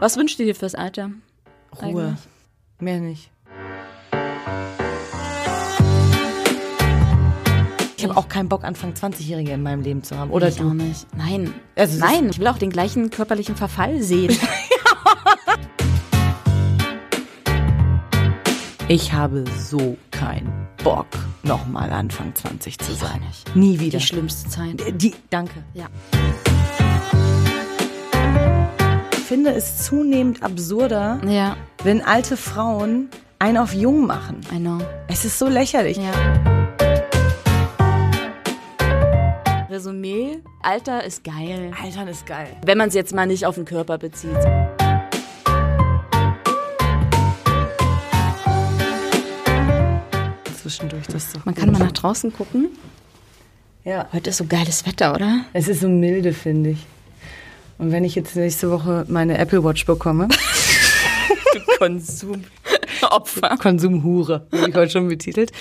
Was wünschst du dir fürs Alter? Ruhe. Eigentlich? Mehr nicht. Ich habe auch keinen Bock, Anfang 20-Jährige in meinem Leben zu haben. Oder ich du? auch nicht. Nein. Also Nein, ich will auch den gleichen körperlichen Verfall sehen. Ich habe so keinen Bock, nochmal Anfang 20 zu sein. nicht. Nie wieder. Die schlimmste Zeit. Die, danke. Ja. Ich finde es zunehmend absurder, Ja, wenn alte Frauen einen auf jung machen. I know. Es ist so lächerlich. Ja. Resümee, Alter ist geil. Altern ist geil. Wenn man es jetzt mal nicht auf den Körper bezieht. Zwischendurch, das ist doch Man gut. kann mal nach draußen gucken. Ja, Heute ist so geiles Wetter, oder? es ist so milde, finde ich. Und wenn ich jetzt nächste Woche meine Apple Watch bekomme, Konsumopfer. Konsumhure, wurde ich heute schon betitelt,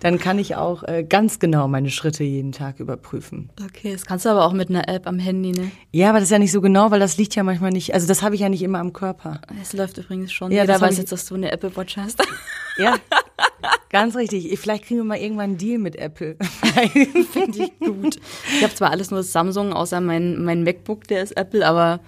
dann kann ich auch äh, ganz genau meine Schritte jeden Tag überprüfen. Okay, das kannst du aber auch mit einer App am Handy, ne? Ja, aber das ist ja nicht so genau, weil das liegt ja manchmal nicht, also das habe ich ja nicht immer am Körper. Es läuft übrigens schon. Ja, Jeder weiß jetzt, dass du eine Apple Watch hast. Ja, ganz richtig. Ich- Vielleicht kriegen wir mal irgendwann einen Deal mit Apple. Finde ich gut. Ich habe zwar alles nur Samsung, außer mein, mein MacBook, der ist Apple, aber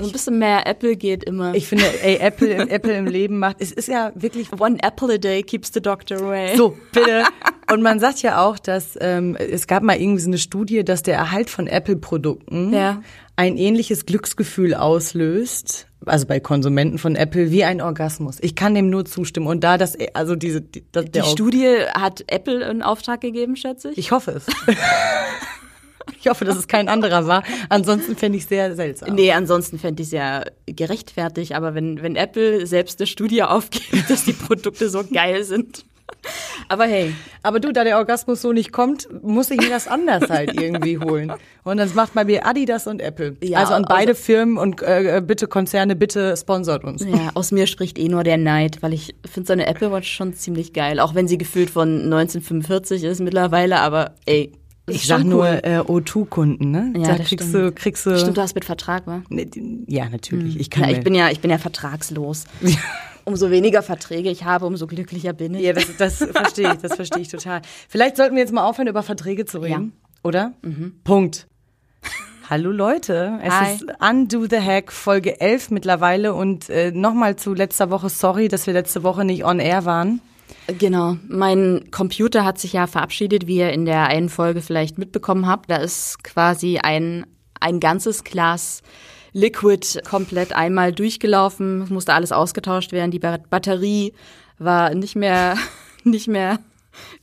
so ein bisschen mehr Apple geht immer. Ich finde, ey, Apple, Apple im Leben macht, es ist ja wirklich One apple a day keeps the doctor away. So, bitte. Und man sagt ja auch, dass ähm, es gab mal irgendwie so eine Studie, dass der Erhalt von Apple-Produkten Ja. ein ähnliches Glücksgefühl auslöst, also bei Konsumenten von Apple, wie ein Orgasmus. Ich kann dem nur zustimmen. Und da das, also diese, die, das, Die Studie hat Apple in Auftrag gegeben, schätze ich. ich hoffe es. ich hoffe, dass es kein anderer war. Ansonsten fände ich sehr seltsam. Nee, ansonsten fände ich es ja gerechtfertigt, aber wenn, wenn Apple selbst eine Studie aufgibt, dass die Produkte so geil sind. Aber hey, Aber du, da der Orgasmus so nicht kommt, muss ich mir das anders halt irgendwie holen. Und das macht bei mir Adidas und Apple. Ja, also an beide also- Firmen und äh, bitte Konzerne, bitte sponsort uns. ja, aus mir spricht eh nur der Neid, weil ich finde so eine Apple Watch schon ziemlich geil, auch wenn sie gefühlt von 1945 ist mittlerweile, aber ey, ist Ich sag nur cool. äh, O2-Kunden, ne? Ja, da das kriegst stimmt. du, kriegst du. Stimmt, du hast mit Vertrag, wa? Ne, ja, natürlich. Ich kann Ja, ich bin ja, ich bin ja vertragslos. Umso weniger Verträge ich habe, umso glücklicher bin ich. ja, das, das verstehe ich, das verstehe ich total. Vielleicht sollten wir jetzt mal aufhören, über Verträge zu reden, oder? Punkt. Hallo Leute, es Hi. ist Undo the Hack Folge 11 mittlerweile und äh, nochmal zu letzter Woche, sorry, dass wir letzte Woche nicht on air waren. Genau. Mein Computer hat sich ja verabschiedet, wie ihr in der einen Folge vielleicht mitbekommen habt. Da ist quasi ein, ein ganzes Glas Liquid komplett einmal durchgelaufen. Es musste alles ausgetauscht werden. Die Ba- Batterie war nicht mehr, nicht mehr.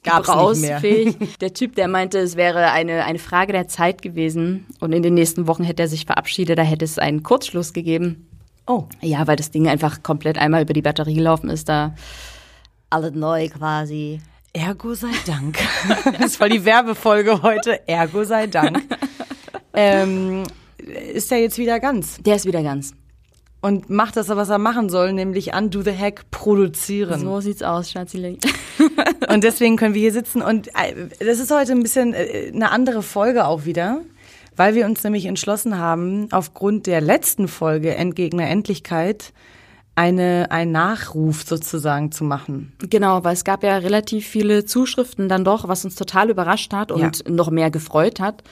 gebrauchsfähig. Der Typ, der meinte, es wäre eine, eine Frage der Zeit gewesen und in den nächsten Wochen hätte er sich verabschiedet, da hätte es einen Kurzschluss gegeben. Oh, Ja, weil das Ding einfach komplett einmal über die Batterie gelaufen ist, da alles neu quasi. Ergo sei Dank. Das war die Werbefolge heute. Ergo sei Dank. Ähm, ist er jetzt wieder ganz Der ist wieder ganz. und macht das, was er machen soll, nämlich Undo the Hack produzieren. So sieht's aus, Schatzi. Und deswegen können wir hier sitzen und äh, das ist heute ein bisschen äh, eine andere Folge auch wieder, weil wir uns nämlich entschlossen haben, aufgrund der letzten Folge Endgegner Endlichkeit eine, einen Nachruf sozusagen zu machen. Genau, weil es gab ja relativ viele Zuschriften dann doch, was uns total überrascht hat und Ja. noch mehr gefreut hat.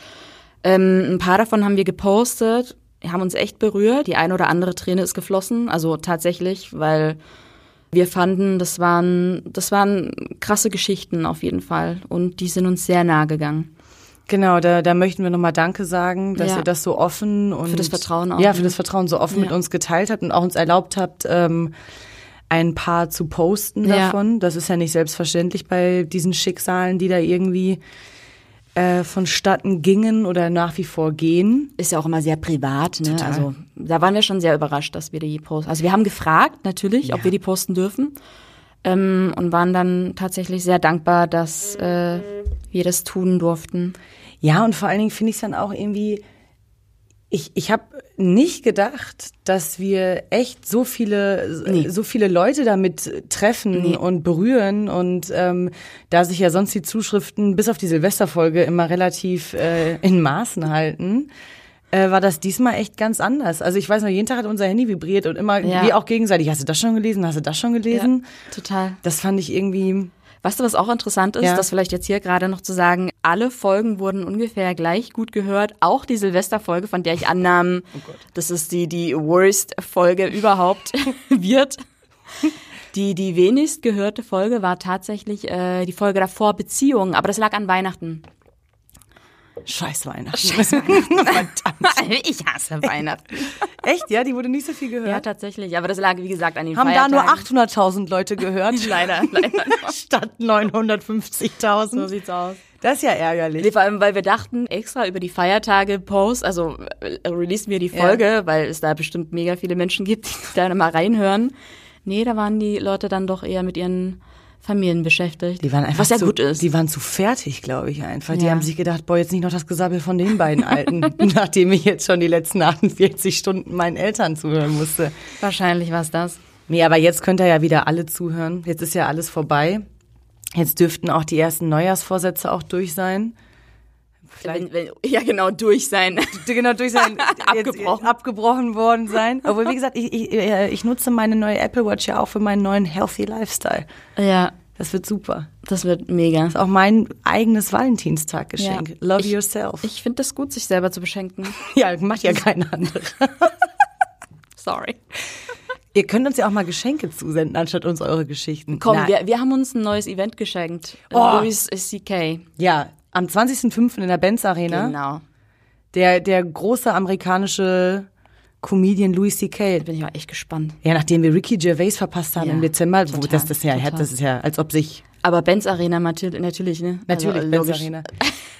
Ähm, ein paar davon haben wir gepostet, haben uns echt berührt. Die eine oder andere Träne ist geflossen, also tatsächlich, weil wir fanden, das waren, das waren krasse Geschichten auf jeden Fall und die sind uns sehr nahe gegangen. Genau, da, da möchten wir nochmal Danke sagen, dass Ja. ihr das so offen und Für das Vertrauen auch, ja, für ne? das Vertrauen so offen Ja. mit uns geteilt habt und auch uns erlaubt habt, ähm, ein paar zu posten Ja. davon. Das ist ja nicht selbstverständlich bei diesen Schicksalen, die da irgendwie äh, vonstatten gingen oder nach wie vor gehen. ist ja auch immer sehr privat, ne? Total. Also da waren wir schon sehr überrascht, dass wir die posten. Also wir haben gefragt natürlich, ob wir die posten dürfen ähm, und waren dann tatsächlich sehr dankbar, dass äh, wir das tun durften. Ja, und vor allen Dingen finde ich es dann auch irgendwie, ich, ich habe nicht gedacht, dass wir echt so viele, Nee. so viele Leute damit treffen Nee. und berühren und ähm, da sich ja sonst die Zuschriften bis auf die Silvesterfolge immer relativ äh, in Maßen halten. Äh, war das diesmal echt ganz anders. Also ich weiß noch, jeden Tag hat unser Handy vibriert und immer Ja. wie auch gegenseitig. Hast du das schon gelesen? Hast du das schon gelesen? Total. Das fand ich irgendwie. Weißt du, was auch interessant ist, Ja. das vielleicht jetzt hier gerade noch zu sagen, alle Folgen wurden ungefähr gleich gut gehört, auch die Silvesterfolge, von der ich annahm, dass es die, die Worst-Folge überhaupt wird. Die, die wenigst gehörte Folge war tatsächlich äh, die Folge davor Beziehungen, aber das lag an Weihnachten. Scheiß Weihnachten. Verdammt. ich hasse Weihnachten. Echt? Ja, die wurde nicht so viel Ja, gehört. tatsächlich, aber das lag, wie gesagt, an den Haben da Feiertagen. nur 800.000 Leute gehört? Leider, leider. Statt 950.000. So sieht's aus. Das ist ja ärgerlich. Nee, vor allem, weil wir dachten, extra über die Feiertage Post, also äh, releasen wir die Folge, weil es da bestimmt mega viele Menschen gibt, die da mal reinhören. Nee, da waren die Leute dann doch eher mit ihren Familien beschäftigt. Die waren einfach was ja zu, gut ist. Die waren zu fertig, glaube ich einfach. Die Ja. haben sich gedacht, boah, jetzt nicht noch das Gesabbel von den beiden Alten, nachdem ich jetzt schon die letzten 48 Stunden meinen Eltern zuhören musste. Wahrscheinlich war es das. Nee, aber jetzt könnt ihr ja wieder alle zuhören. Jetzt ist ja alles vorbei. Jetzt dürften auch die ersten Neujahrsvorsätze auch durch sein. Vielleicht Wenn, wenn, ja, genau, durch sein. genau durch sein Abgebrochen. Abgebrochen worden sein. Obwohl, wie gesagt, ich, ich, äh, ich nutze meine neue Apple Watch ja auch für meinen neuen Healthy Lifestyle. ja, Das wird super. das wird mega. ist auch mein eigenes Valentinstaggeschenk. Ja. Love Ich- yourself. Ich finde das gut, sich selber zu beschenken. ja, macht ja keine andere. Sorry. Ihr könnt uns ja auch mal Geschenke zusenden, anstatt uns eure Geschichten. Komm, wir, wir haben uns ein neues Event geschenkt. Oh. Louis CK. Ja, am 20.05. in der Benz Arena. Genau. Der, der große amerikanische Comedian Louis C.K. Bin ich auch echt gespannt. Ja, nachdem wir Ricky Gervais verpasst haben Ja, im Dezember, wo total, das, das, ja, das ist ja, als ob sich Aber Benz Arena natürlich, natürlich ne? Natürlich, also, Benz. Arena.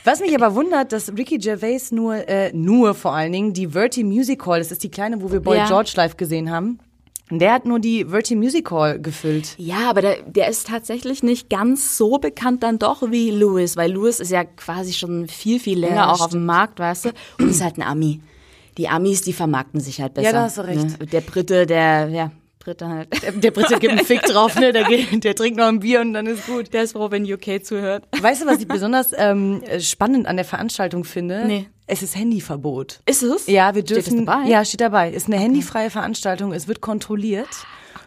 Was mich aber wundert, dass Ricky Gervais nur, äh, nur vor allen Dingen die Verti Music Hall, das ist die kleine, wo wir Boy Ja. George live gesehen haben, der hat nur die Verti Music Hall gefüllt. Ja, aber der, der ist tatsächlich nicht ganz so bekannt dann doch wie Louis, weil Louis ist ja quasi schon viel, viel länger Ja, auch auf dem Markt, weißt du? Und ist halt ein Ami. Die Amis, die vermarkten sich halt besser. Ja, da hast du recht. Ne? Der Brite, der, ja, Brite halt. Der, der Brite gibt einen Fick drauf, ne? Der, geht, der trinkt noch ein Bier und dann ist gut. Der ist froh, wenn UK zuhört. Weißt du, was ich besonders ähm, spannend an der Veranstaltung finde? Nee. Es ist Handyverbot. Ist es? Ja, wir Steht das dürfen. dabei? Ja, steht dabei. Ist eine handyfreie Veranstaltung. Es wird kontrolliert.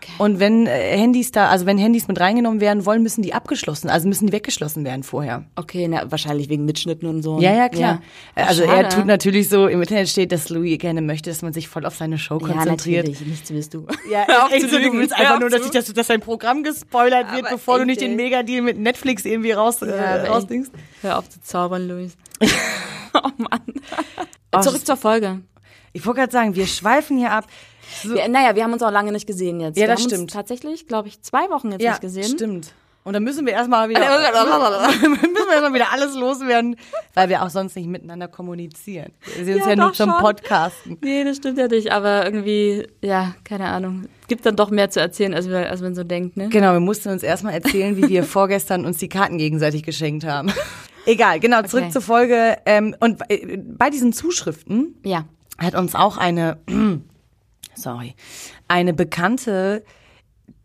Okay. Und wenn äh, Handys da, also wenn Handys mit reingenommen werden wollen, müssen die abgeschlossen, also müssen die weggeschlossen werden vorher. Okay, na, wahrscheinlich wegen Mitschnitten und so. Ja, ja, klar. Also Schade. er tut natürlich so, im Internet steht, dass Louis gerne möchte, dass man sich voll auf seine Show Ja, konzentriert. natürlich. Nichts willst du. Ja, auf echt so, du willst einfach nur, dass, ich, dass, dass dein Programm gespoilert wird, Aber bevor du echt, nicht den. Megadeal mit Netflix irgendwie raus, äh, Ja, echt. rausdingst. Hör auf zu zaubern, Louis. oh Mann. Zurück zur Folge. Ich wollte gerade sagen, wir schweifen hier ab. So, Wir, naja, wir haben uns auch lange nicht gesehen jetzt. Ja, wir das haben stimmt. Uns tatsächlich, glaube ich, zwei Wochen jetzt ja, nicht gesehen. stimmt. Und dann müssen wir erstmal wieder, müssen wir erstmal wieder alles loswerden, weil wir auch sonst nicht miteinander kommunizieren. Wir sehen uns Ja, ja, nur zum schon. Podcasten. Nee, das stimmt ja nicht, aber irgendwie, ja, keine Ahnung. Es gibt dann doch mehr zu erzählen, als, wir, als man so denkt, ne? Genau, wir mussten uns erstmal erzählen, wie wir vorgestern uns die Karten gegenseitig geschenkt haben. Egal, genau, zurück Okay. zur Folge. Ähm, und äh, bei diesen Zuschriften Ja. hat uns auch eine, sorry, eine Bekannte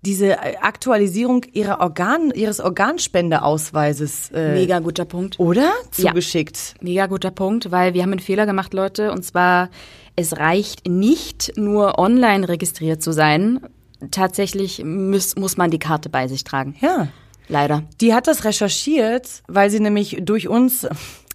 diese Aktualisierung ihrer Organ, ihres Organspendeausweises äh, Mega guter Punkt. oder Ja. zugeschickt. Mega guter Punkt, weil wir haben einen Fehler gemacht, Leute. Und zwar, es reicht nicht nur online registriert zu sein. Tatsächlich muss, muss man die Karte bei sich tragen. Ja. Leider. Die hat das recherchiert, weil sie nämlich durch uns,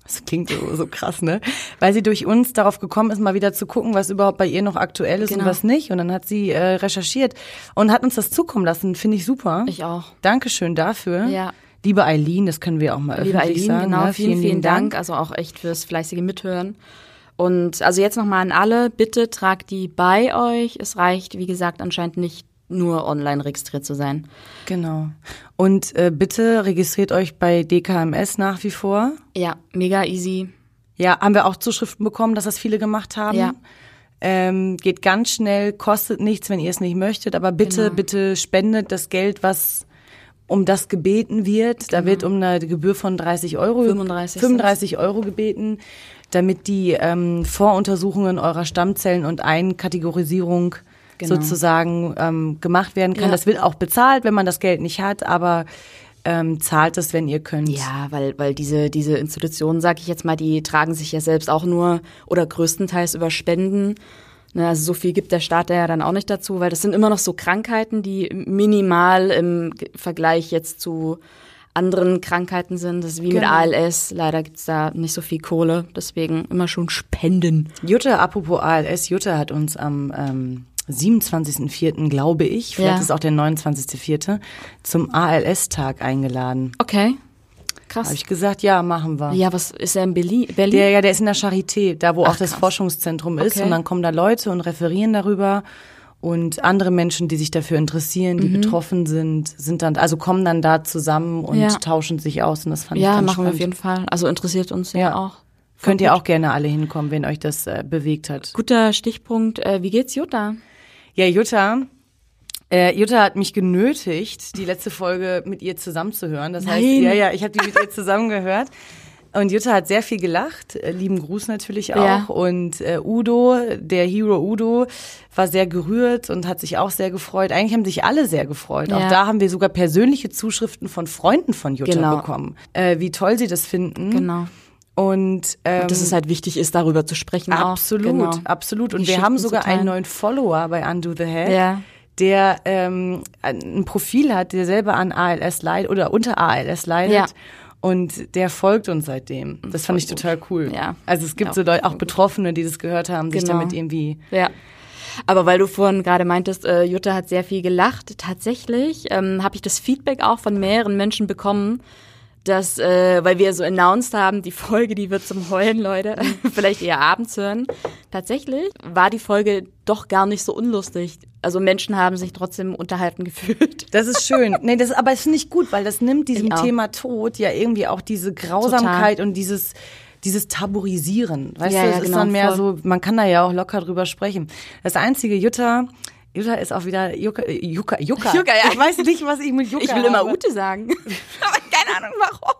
das klingt so, so krass, ne? Weil sie durch uns darauf gekommen ist, mal wieder zu gucken, was überhaupt bei ihr noch aktuell ist und Genau. was nicht. Und dann hat sie äh, recherchiert und hat uns das zukommen lassen. Finde ich super. Ich auch. Dankeschön dafür. Ja. Liebe Eileen, das können wir auch mal Liebe öffentlich Eileen, sagen. genau, ne? vielen, vielen, Dank. Also auch echt fürs fleißige Mithören. Und also jetzt nochmal an alle, bitte tragt die bei euch. Es reicht, wie gesagt, anscheinend nicht nur online registriert zu sein. Genau. Und äh, bitte registriert euch bei DKMS nach wie vor. Ja, mega easy. Ja, haben wir auch Zuschriften bekommen, dass das viele gemacht haben. Ja. Ähm, geht ganz schnell, kostet nichts, wenn ihr es nicht möchtet, aber bitte, Genau. bitte spendet das Geld, was um das gebeten wird. Da wird um eine Gebühr von 30 Euro, 35 35 Euro gebeten, damit die ähm, Voruntersuchungen eurer Stammzellen und Einkategorisierung Genau. sozusagen ähm, gemacht werden kann. Ja. Das wird auch bezahlt, wenn man das Geld nicht hat, aber ähm, zahlt es, wenn ihr könnt. Ja, weil, weil diese, diese Institutionen, sag ich jetzt mal, die tragen sich ja selbst auch nur oder größtenteils über Spenden. Ne, also so viel gibt der Staat da ja dann auch nicht dazu, weil das sind immer noch so Krankheiten, die minimal im Vergleich jetzt zu anderen Krankheiten sind. Das ist wie Genau. mit ALS. Leider gibt's da nicht so viel Kohle. Deswegen immer schon spenden. Jutta, apropos ALS, Jutta hat uns am ähm, 27.04., glaube ich, vielleicht Ja. ist es auch der 29.04., zum ALS-Tag eingeladen. Okay. Habe Krass. ich gesagt, ja, machen wir. Ja, was ist er in Berlin? Berlin? Der, ja, der ist in der Charité, da wo Ach, auch das krass. Forschungszentrum ist. Okay. Und dann kommen da Leute und referieren darüber. Und andere Menschen, die sich dafür interessieren, Mhm. die betroffen sind, sind dann, also kommen dann da zusammen und Ja. tauschen sich aus. Und das fand ich ja, ganz machen wir auf jeden Fall. Also interessiert uns ja, Ja. auch. Könnt ihr auch gerne alle hinkommen, wenn euch das äh, bewegt hat. Guter Stichpunkt. Äh, wie geht's Jutta? Ja, Jutta, äh, Jutta hat mich genötigt, die letzte Folge mit ihr zusammenzuhören. Das heißt, Nein. ja, ja, ich habe die mit ihr zusammengehört. Und Jutta hat sehr viel gelacht, äh, lieben Gruß natürlich auch. Ja. Und äh, Udo, der Hero Udo, war sehr gerührt und hat sich auch sehr gefreut. Eigentlich haben sich alle sehr gefreut. Auch Ja. da haben wir sogar persönliche Zuschriften von Freunden von Jutta Genau. bekommen, äh, wie toll sie das finden. Genau. Und, ähm, Dass es halt wichtig ist, darüber zu sprechen. Absolut, auch. Genau. absolut. Und Die wir haben sogar einen neuen Follower bei Undo the Head, Ja. der ähm, ein Profil hat, der selber an ALS leidet oder unter ALS leidet. Ja. Und der folgt uns seitdem. Das fand ich total cool. Ja. Also es gibt Ja, so Leute, auch. Betroffene, die das gehört haben, sich Genau. damit irgendwie. Ja. Aber weil du vorhin gerade meintest, äh, Jutta hat sehr viel gelacht, tatsächlich ähm, habe ich das Feedback auch von mehreren Menschen bekommen, dass, äh, weil wir so announced haben, die Folge, die wird zum Heulen, Leute, vielleicht eher abends hören. Tatsächlich war die Folge doch gar nicht so unlustig. Also Menschen haben sich trotzdem unterhalten gefühlt. Das ist schön. nee, das, aber das finde ich gut, weil das nimmt diesem. Thema Tod ja irgendwie auch diese Grausamkeit und dieses dieses Tabuisieren. Weißt Ja, du, ja, es ist genau, dann mehr voll. so, man kann da ja auch locker drüber sprechen. Das einzige Jutta, Jutta ist auch wieder Jucka, äh, Jucka, Jucka. Jucka, ja. Ich weiß nicht, was ich mit Jucka Ich will immer habe. Ute sagen. Aber keine Ahnung warum.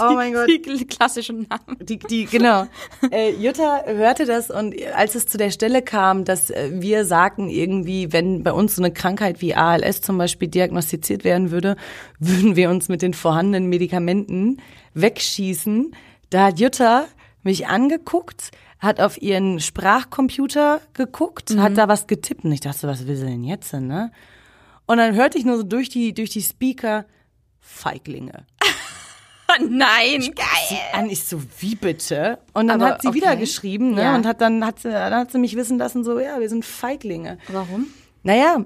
Oh mein Gott. Die klassischen Namen. Die, die, genau. Äh, Jutta hörte das und als es zu der Stelle kam, dass äh, wir sagten irgendwie, wenn bei uns so eine Krankheit wie ALS zum Beispiel diagnostiziert werden würde, würden wir uns mit den vorhandenen Medikamenten wegschießen. Da hat Jutta mich angeguckt, hat auf ihren Sprachcomputer geguckt, hat da was getippt und ich dachte, was will sie denn jetzt, ne? Und dann hörte ich nur so durch die, durch die Speaker, Feiglinge. Nein, sie geil. an, ich so, wie bitte? Und dann Aber hat sie okay. wieder geschrieben, ne? Ja. Und hat dann, hat sie, dann hat sie mich wissen lassen, so, ja, wir sind Feiglinge. Warum? Naja,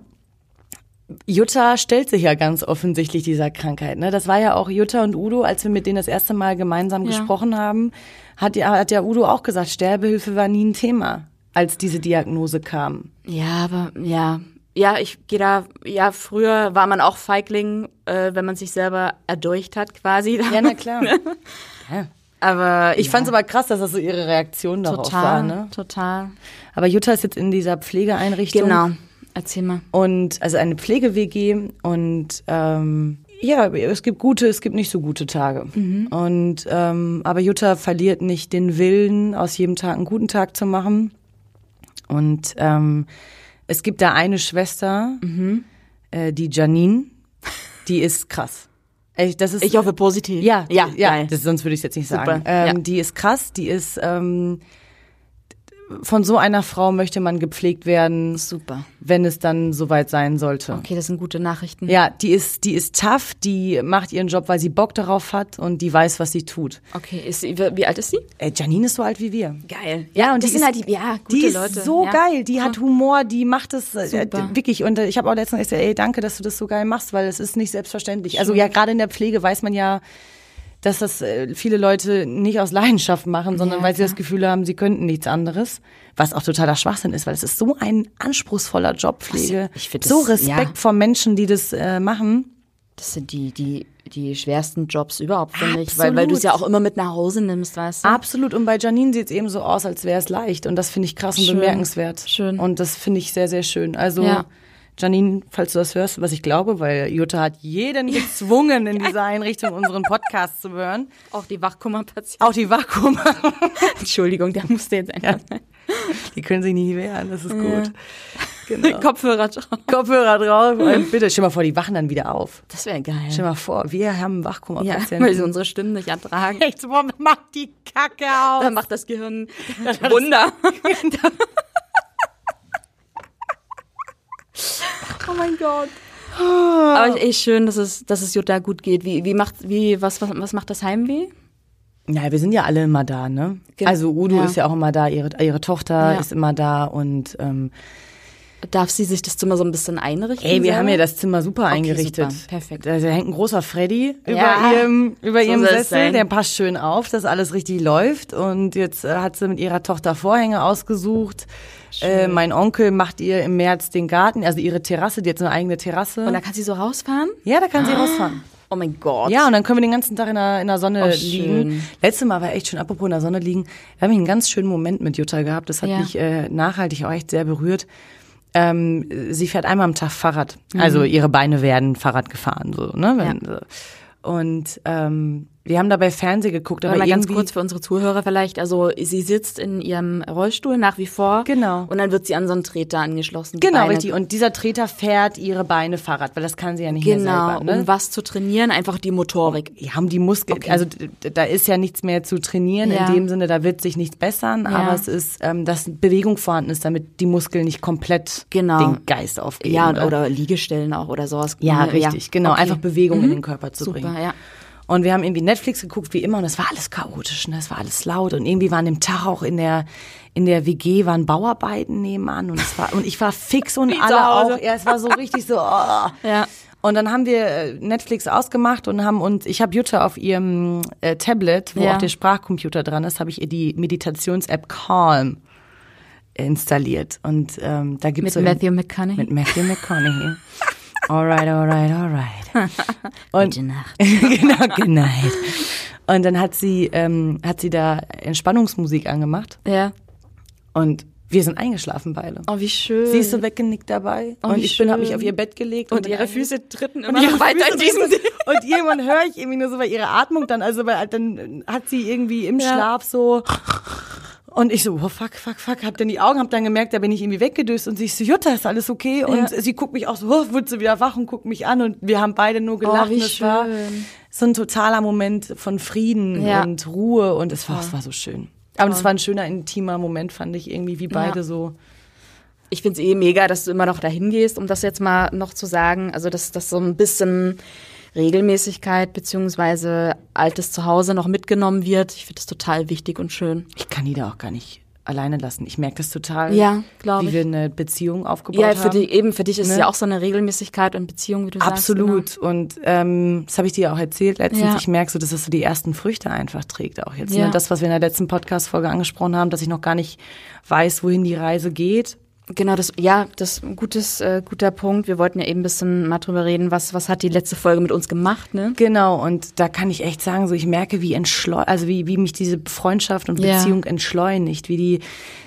Jutta stellt sich ja ganz offensichtlich dieser Krankheit. Ne? Das war ja auch Jutta und Udo, als wir mit denen das erste Mal gemeinsam Ja. gesprochen haben, hat ja, hat ja Udo auch gesagt, Sterbehilfe war nie ein Thema, als diese Diagnose kam. Ja, aber ja. Ja, ich gehe da, ja, früher war man auch Feigling, äh, wenn man sich selber erdurcht hat, quasi. Ja, na klar. ja. Aber Ich fand's aber krass, dass das so ihre Reaktion darauf total, war. Ne? total. Aber Jutta ist jetzt in dieser Pflegeeinrichtung. Genau. Erzähl mal. und also eine Pflege-WG und ähm, ja, es gibt gute, es gibt nicht so gute Tage. Und ähm, aber Jutta verliert nicht den Willen, aus jedem Tag einen guten Tag zu machen. Und ähm, es gibt da eine Schwester, äh, die Janine, die ist krass. Echt, das ist Ich hoffe positiv. ja, ja, ja, geil. das, sonst würde ich es jetzt nicht Super, sagen. Ähm, ja. Die ist krass, die ist ähm, von so einer Frau möchte man gepflegt werden, Super. wenn es dann soweit sein sollte. Okay, das sind gute Nachrichten. Ja, die ist, die ist tough, die macht ihren Job, weil sie Bock darauf hat und die weiß, was sie tut. Okay, ist sie, wie alt ist sie? Äh, Janine ist so alt wie wir. Geil. Ja, und das die sind ist- halt die, ja, gute Die ist Leute. so ja. geil, die hat Humor, die macht es äh, wirklich. Und äh, ich habe auch letztens gesagt, ey, danke, dass du das so geil machst, weil es ist nicht selbstverständlich. Also ja, gerade in der Pflege weiß man ja, dass das äh, viele Leute nicht aus Leidenschaft machen, sondern Ja, weil sie das. Gefühl haben, sie könnten nichts anderes. Was auch totaler Schwachsinn ist, weil es ist so ein anspruchsvoller Job, Pflege. ich find so Respekt ja. vor Menschen, die das äh, machen. Das sind die, die, die schwersten Jobs überhaupt, finde ich. Weil, weil du es ja auch immer mit nach Hause nimmst, weißt du? Absolut. Und bei Janine sieht es eben so aus, als wäre es leicht. Und das finde ich krass und Schön. bemerkenswert. Schön. Und das finde ich sehr, sehr schön. Also, Ja. Janine, falls du das hörst, was ich glaube, weil Jutta hat jeden gezwungen, in dieser Einrichtung unseren Podcast zu hören. Auch die Wachkummerpatienten. Auch die Vakuum. Entschuldigung, der musste jetzt einfach. Die können sich nicht wehren, das ist gut. Genau. Kopfhörer drauf. Kopfhörer drauf und bitte, stell mal vor, die wachen dann wieder auf. Das wäre geil. Stell mal vor, wir haben ja, Wachkoma-Patienten. weil sie unsere Stimmen nicht ertragen. Echt, warum macht die Kacke auf? Dann macht das Gehirn Wunder. Oh mein Gott. Aber echt schön, dass es, dass es Jutta gut geht. Wie, wie macht, wie, was, was, was macht das Heimweh? Ja, wir sind ja alle immer da, ne? Ge- Also Udo ja. ist ja auch immer da, ihre, ihre Tochter Ja. ist immer da und ähm, Darf sie sich das Zimmer so ein bisschen einrichten? ey, wir selber? haben ja das Zimmer super eingerichtet. super. Perfekt. Da, da hängt ein großer Freddy Ja. über ihrem, über So ihrem Sessel, der passt schön auf, dass alles richtig läuft und jetzt äh, hat sie mit ihrer Tochter Vorhänge ausgesucht. Äh, mein Onkel macht ihr im März den Garten, also ihre Terrasse, die hat so eine eigene Terrasse. Und da kann sie so rausfahren? ja, da kann sie rausfahren. Oh mein Gott. Ja, und dann können wir den ganzen Tag in der, in der Sonne Oh, liegen. Letztes Mal war echt schön, apropos in der Sonne liegen. Da habe ich einen ganz schönen Moment mit Jutta gehabt. Das hat Ja. mich äh, nachhaltig auch echt sehr berührt. Ähm, sie fährt einmal am Tag Fahrrad. Also ihre Beine werden Fahrrad gefahren, so, ne? Wenn, so. Und ähm, wir haben dabei Fernsehen geguckt, aber mal ganz kurz für unsere Zuhörer vielleicht. Also sie sitzt in ihrem Rollstuhl nach wie vor. Genau. Und dann wird sie an so einen Treter angeschlossen. Genau, Beine- richtig. Und dieser Treter fährt ihre Beine Fahrrad, weil das kann sie ja nicht mehr Genau, selber. Ne? um was zu trainieren, einfach die Motorik. Die haben die Muskeln, Okay. also da ist ja nichts mehr zu trainieren Ja. in dem Sinne, da wird sich nichts bessern, Ja. aber es ist, ähm, dass Bewegung vorhanden ist, damit die Muskeln nicht komplett Genau. den Geist aufgeben. Ja, ne? oder Liegestellen auch oder sowas. ja, richtig, genau, Okay. einfach Bewegung Mhm. in den Körper zu Super, bringen. ja. Und wir haben irgendwie Netflix geguckt, wie immer, und es war alles chaotisch, ne? es war alles laut und irgendwie waren im Tag auch in der in der WG waren Bauarbeiten nebenan und es war und ich war fix und alle auch. Ja, es war so richtig so. Oh. Ja. Und dann haben wir äh, Netflix ausgemacht und haben uns, ich habe Jutta auf ihrem äh, Tablet, wo Ja. auch der Sprachcomputer dran ist, habe ich ihr die Meditations-App Calm installiert. Und ähm, da gibt's Mit so Matthew McConaughey. mit Matthew McConaughey. alright, alright, alright. Und Gute Nacht. genau, genau. Und dann hat sie, ähm, hat sie da Entspannungsmusik angemacht Ja. und wir sind eingeschlafen beide. Oh, wie schön. Sie ist so weggenickt dabei Oh, und ich bin, habe mich schön. auf ihr Bett gelegt und bin ihre Füße tritten und immer noch weiter Füße in diesem sind- Und irgendwann höre ich irgendwie nur so bei ihrer Atmung dann, also weil dann hat sie irgendwie im Ja. Schlaf so und ich so, oh fuck, fuck, fuck, hab dann die Augen, hab dann gemerkt, da bin ich irgendwie weggedöst und sie ist so, Jutta, ist alles okay? Und Ja. sie guckt mich auch so, oh, wird sie wieder wach und guckt mich an und wir haben beide nur gelacht. wie und es war schön. so ein totaler Moment von Frieden Ja. und Ruhe und es war, es war so schön. Aber es war ein schöner, intimer Moment, fand ich irgendwie, wie beide Ja. so. ich finde es eh mega, dass du immer noch dahin gehst, um das jetzt mal noch zu sagen. Also, dass das so ein bisschen Regelmäßigkeit beziehungsweise altes Zuhause noch mitgenommen wird. Ich finde das total wichtig und schön. Ich kann die da auch gar nicht alleine lassen. Ich merke das total. Ja, Wie ich. wir eine Beziehung aufgebaut Ja, haben. für die, eben für dich ist es Ne? ja auch so eine Regelmäßigkeit und Beziehung, wie du sagst. Absolut. Und ähm, das habe ich dir ja auch erzählt letztens. Ja. Ich merke so, dass das so die ersten Früchte einfach trägt auch jetzt. Ja. Ne? Das, was wir in der letzten Podcast-Folge angesprochen haben, dass ich noch gar nicht weiß, wohin die Reise geht. Genau, das, ja, das ist ein gutes, äh, guter Punkt. Wir wollten ja eben ein bisschen mal drüber reden, was, was hat die letzte Folge mit uns gemacht, ne? Genau, und da kann ich echt sagen, so ich merke, wie entschleu also wie, wie mich diese Freundschaft und Ja. Beziehung entschleunigt, wie die,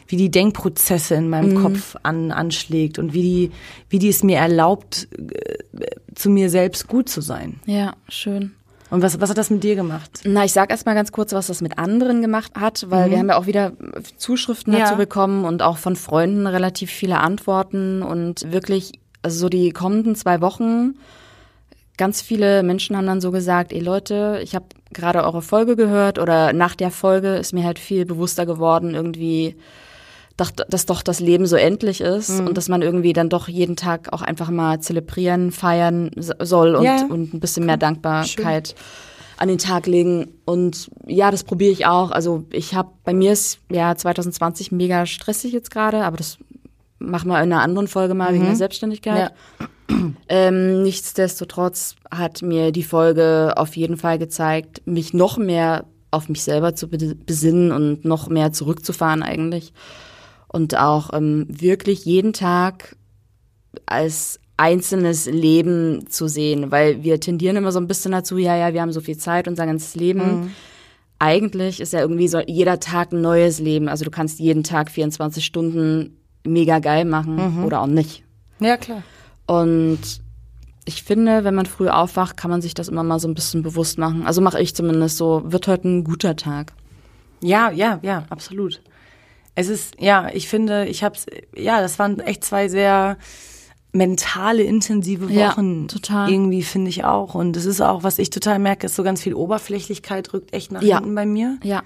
wie die Denkprozesse in Mhm. meinem Kopf an, anschlägt und wie die, wie die es mir erlaubt, äh, zu mir selbst gut zu sein. Ja, schön. Und was, was hat das mit dir gemacht? Na, ich sag erst mal ganz kurz, was das mit anderen gemacht hat, weil wir haben ja auch wieder Zuschriften Mhm. Ja. dazu bekommen und auch von Freunden relativ viele Antworten und wirklich, also so die kommenden zwei Wochen, ganz viele Menschen haben dann so gesagt, ey Leute, ich habe gerade eure Folge gehört oder nach der Folge ist mir halt viel bewusster geworden, irgendwie, dass, dass doch das Leben so endlich ist Mhm. und dass man irgendwie dann doch jeden Tag auch einfach mal zelebrieren, feiern so- soll und, Ja. und ein bisschen mehr Dankbarkeit an den Tag legen. Und ja, das probiere ich auch. Also ich habe, bei mir ist ja 2020 mega stressig jetzt gerade, aber das machen wir in einer anderen Folge mal wegen der Selbstständigkeit. Ähm, nichtsdestotrotz hat mir die Folge auf jeden Fall gezeigt, mich noch mehr auf mich selber zu be- besinnen und noch mehr zurückzufahren eigentlich. Und auch ähm, wirklich jeden Tag als einzelnes Leben zu sehen, weil wir tendieren immer so ein bisschen dazu, ja, ja, wir haben so viel Zeit, unser ganzes Leben. Eigentlich ist ja irgendwie so jeder Tag ein neues Leben. Also du kannst jeden Tag 24 Stunden mega geil machen oder auch nicht. Ja, klar. Und ich finde, wenn man früh aufwacht, kann man sich das immer mal so ein bisschen bewusst machen. Also mache ich zumindest so, wird heute ein guter Tag. Ja, ja, ja, absolut. Es ist, ja, ich finde, ich hab's, ja, das waren echt zwei sehr mentale, intensive Wochen. Ja, total. Irgendwie finde ich auch. Und es ist auch, was ich total merke, ist so ganz viel Oberflächlichkeit rückt echt nach Ja. hinten bei mir. Ja.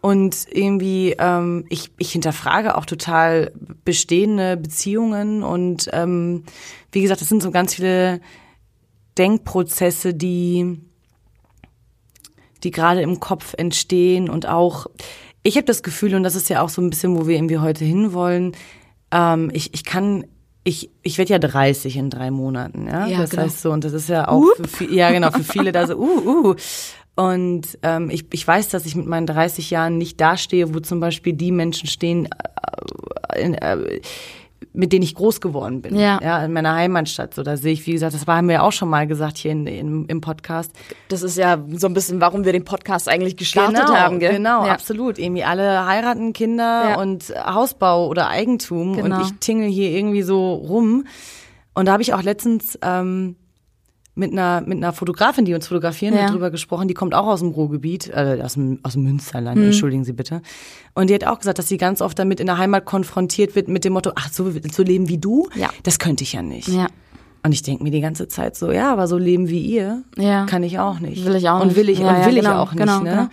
Und irgendwie, ähm, ich, ich hinterfrage auch total bestehende Beziehungen und ähm, wie gesagt, es sind so ganz viele Denkprozesse, die, die gerade im Kopf entstehen und auch, ich habe das Gefühl, und das ist ja auch so ein bisschen, wo wir irgendwie heute hinwollen, ähm, ich, ich kann, ich, ich werde ja 30 in drei Monaten, ja. Ja, das genau. heißt so, und das ist ja auch für, viel- ja genau, für viele da so, uh, uh. Und ähm, ich, ich weiß, dass ich mit meinen 30 Jahren nicht dastehe, wo zum Beispiel die Menschen stehen, äh, in, äh, mit denen ich groß geworden bin. Ja. ja in meiner Heimatstadt. So, da sehe ich, wie gesagt, das haben wir ja auch schon mal gesagt hier in, in, im Podcast. Das ist ja so ein bisschen, warum wir den Podcast eigentlich gestartet genau, haben. Gell? Genau, ja. absolut. Irgendwie alle heiraten Kinder Ja. und Hausbau oder Eigentum Genau. und ich tingle hier irgendwie so rum. Und da habe ich auch letztens ähm, mit einer mit einer Fotografin, die uns fotografieren, Ja. drüber gesprochen. Die kommt auch aus dem Ruhrgebiet, äh, aus dem aus dem Münsterland. Hm. Entschuldigen Sie bitte. Und die hat auch gesagt, dass sie ganz oft damit in der Heimat konfrontiert wird mit dem Motto: Ach, so so leben wie du, Ja. das könnte ich ja nicht. Ja. Und ich denke mir die ganze Zeit so: Ja, aber so leben wie ihr Ja. kann ich auch nicht. Will ich auch und nicht. will ich Ja, und ja, will ich genau, auch nicht. genau, ne? genau.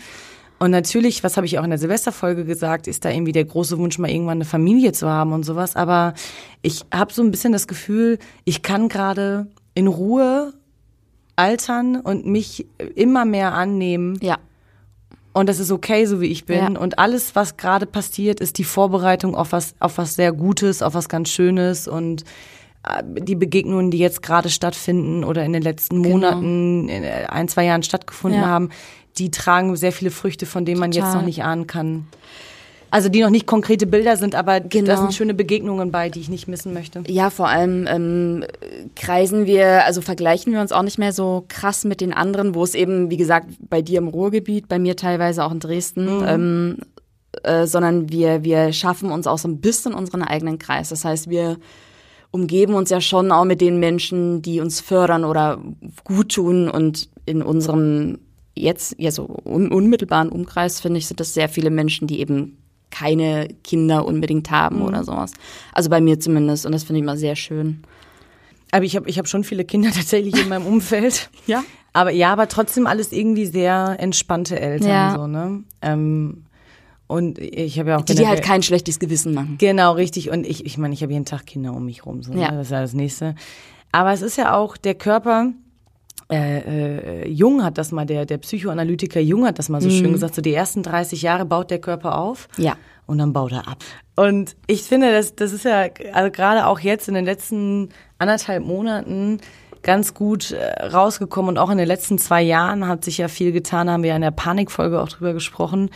Und natürlich, was habe ich auch in der Silvesterfolge gesagt, ist da irgendwie der große Wunsch, mal irgendwann eine Familie zu haben und sowas. Aber ich habe so ein bisschen das Gefühl, ich kann gerade in Ruhe altern und mich immer mehr annehmen. Ja. Und das ist okay, so wie ich bin. Ja. Und alles, was gerade passiert, ist die Vorbereitung auf was, auf was sehr Gutes, auf was ganz Schönes und äh, die Begegnungen, die jetzt gerade stattfinden oder in den letzten Monaten, in äh, ein, zwei Jahren stattgefunden Genau. Ja. haben, die tragen sehr viele Früchte, von denen man jetzt Total. noch nicht ahnen kann. Also die noch nicht konkrete Bilder sind, aber Genau. da sind schöne Begegnungen bei, die ich nicht missen möchte. Ja, vor allem ähm, kreisen wir, also vergleichen wir uns auch nicht mehr so krass mit den anderen, wo es eben, wie gesagt, bei dir im Ruhrgebiet, bei mir teilweise auch in Dresden, ähm, äh, sondern wir, wir schaffen uns auch so ein bisschen unseren eigenen Kreis. Das heißt, wir umgeben uns ja schon auch mit den Menschen, die uns fördern oder gut tun und in unserem jetzt, ja so un unmittelbaren Umkreis, finde ich, sind das sehr viele Menschen, die eben keine Kinder unbedingt haben oder sowas. Also bei mir zumindest und das finde ich immer sehr schön. Aber ich habe ich hab schon viele Kinder tatsächlich in meinem Umfeld. Ja. Aber ja, aber trotzdem alles irgendwie sehr entspannte Eltern Ja. so, ne? Ähm, und ich habe ja auch Die, die halt kein schlechtes Gewissen machen. Genau, richtig. Und ich, ich meine, ich habe jeden Tag Kinder um mich rum. So, Ja. ne? Das ist ja das Nächste. Aber es ist ja auch der Körper. Äh, äh, Jung hat das mal, der, der Psychoanalytiker Jung hat das mal so schön gesagt, so die ersten 30 Jahre baut der Körper auf Ja. und dann baut er ab. Und ich finde, das, das ist ja also gerade auch jetzt in den letzten anderthalb Monaten ganz gut äh, rausgekommen und auch in den letzten zwei Jahren hat sich ja viel getan, haben wir ja in der Panikfolge auch drüber gesprochen.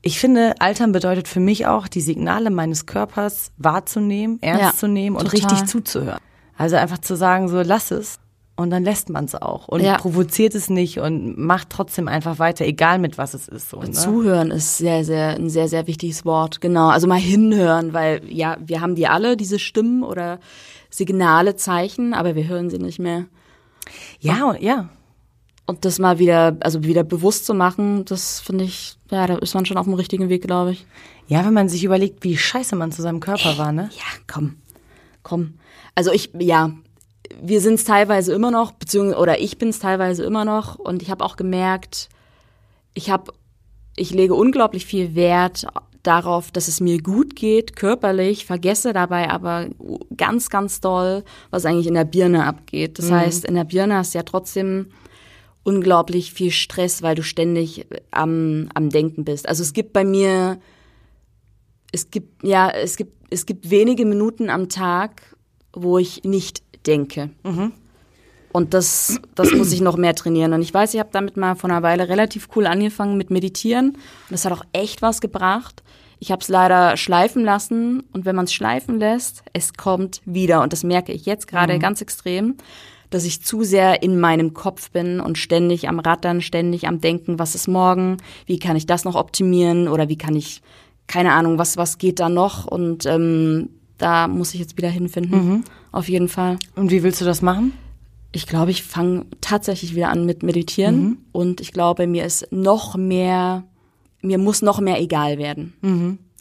Ich finde, Altern bedeutet für mich auch, die Signale meines Körpers wahrzunehmen, ernst Ja, zu nehmen und total. richtig zuzuhören. Also einfach zu sagen, so lass es und dann lässt man es auch und Ja. provoziert es nicht und macht trotzdem einfach weiter, egal mit was es ist. So, ne? Zuhören ist sehr, sehr, ein sehr, sehr wichtiges Wort. Genau. Also mal hinhören, weil ja, wir haben die alle, diese Stimmen oder Signale, Zeichen, aber wir hören sie nicht mehr. Ja, und, ja, Und das mal wieder, also wieder bewusst zu machen, das finde ich, ja, da ist man schon auf dem richtigen Weg, glaube ich. Ja, wenn man sich überlegt, wie scheiße man zu seinem Körper war, ne? Ja, komm, komm. Also ich, ja, wir sind es teilweise immer noch, beziehungsweise, oder ich bin es teilweise immer noch und ich habe auch gemerkt, ich habe, ich lege unglaublich viel Wert darauf, dass es mir gut geht, körperlich, vergesse dabei aber ganz, ganz doll, was eigentlich in der Birne abgeht. Das heißt, in der Birne hast du ja trotzdem unglaublich viel Stress, weil du ständig am, am Denken bist. Also es gibt bei mir, es gibt, ja, es gibt, es gibt wenige Minuten am Tag, wo ich nicht denke. Und das, das muss ich noch mehr trainieren. Und ich weiß, ich habe damit mal vor einer Weile relativ cool angefangen mit Meditieren. Und das hat auch echt was gebracht. Ich habe es leider schleifen lassen. Und wenn man es schleifen lässt, es kommt wieder. Und das merke ich jetzt gerade ganz extrem, dass ich zu sehr in meinem Kopf bin und ständig am Rattern, ständig am Denken, was ist morgen, wie kann ich das noch optimieren oder wie kann ich, keine Ahnung, was, was geht da noch. Und ähm, da muss ich jetzt wieder hinfinden. Auf jeden Fall. Und wie willst du das machen? Ich glaube, ich fange tatsächlich wieder an mit Meditieren und ich glaube, mir ist noch mehr, mir muss noch mehr egal werden.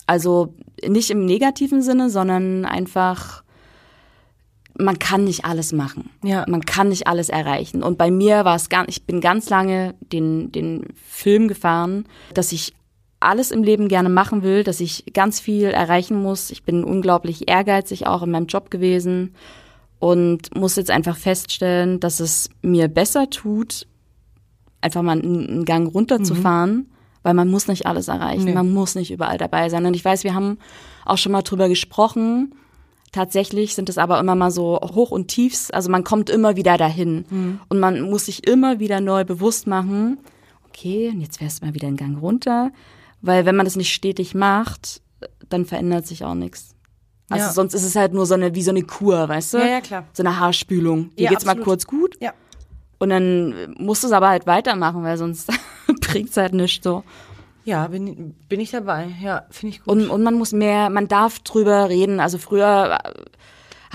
Also nicht im negativen Sinne, sondern einfach, man kann nicht alles machen. Ja. Man kann nicht alles erreichen. Und bei mir war es ganz, ich bin ganz lange den, den Film gefahren, dass ich alles im Leben gerne machen will, dass ich ganz viel erreichen muss. Ich bin unglaublich ehrgeizig auch in meinem Job gewesen und muss jetzt einfach feststellen, dass es mir besser tut, einfach mal einen Gang runterzufahren, weil man muss nicht alles erreichen, Nee. man muss nicht überall dabei sein. Und ich weiß, wir haben auch schon mal drüber gesprochen. Tatsächlich sind es aber immer mal so Hoch und Tiefs. Also man kommt immer wieder dahin und man muss sich immer wieder neu bewusst machen. Okay, und jetzt fährst du mal wieder einen Gang runter, weil wenn man das nicht stetig macht, dann verändert sich auch nichts. Also Ja. sonst ist es halt nur so eine wie so eine Kur, weißt du? Ja, ja, klar. So eine Haarspülung. Dir Ja, geht's mal absolut. kurz gut Ja. und dann musst du es aber halt weitermachen, weil sonst bringt's halt nichts so. Ja, bin, bin ich dabei. Ja, finde ich gut. Und, und man muss mehr, man darf drüber reden. Also früher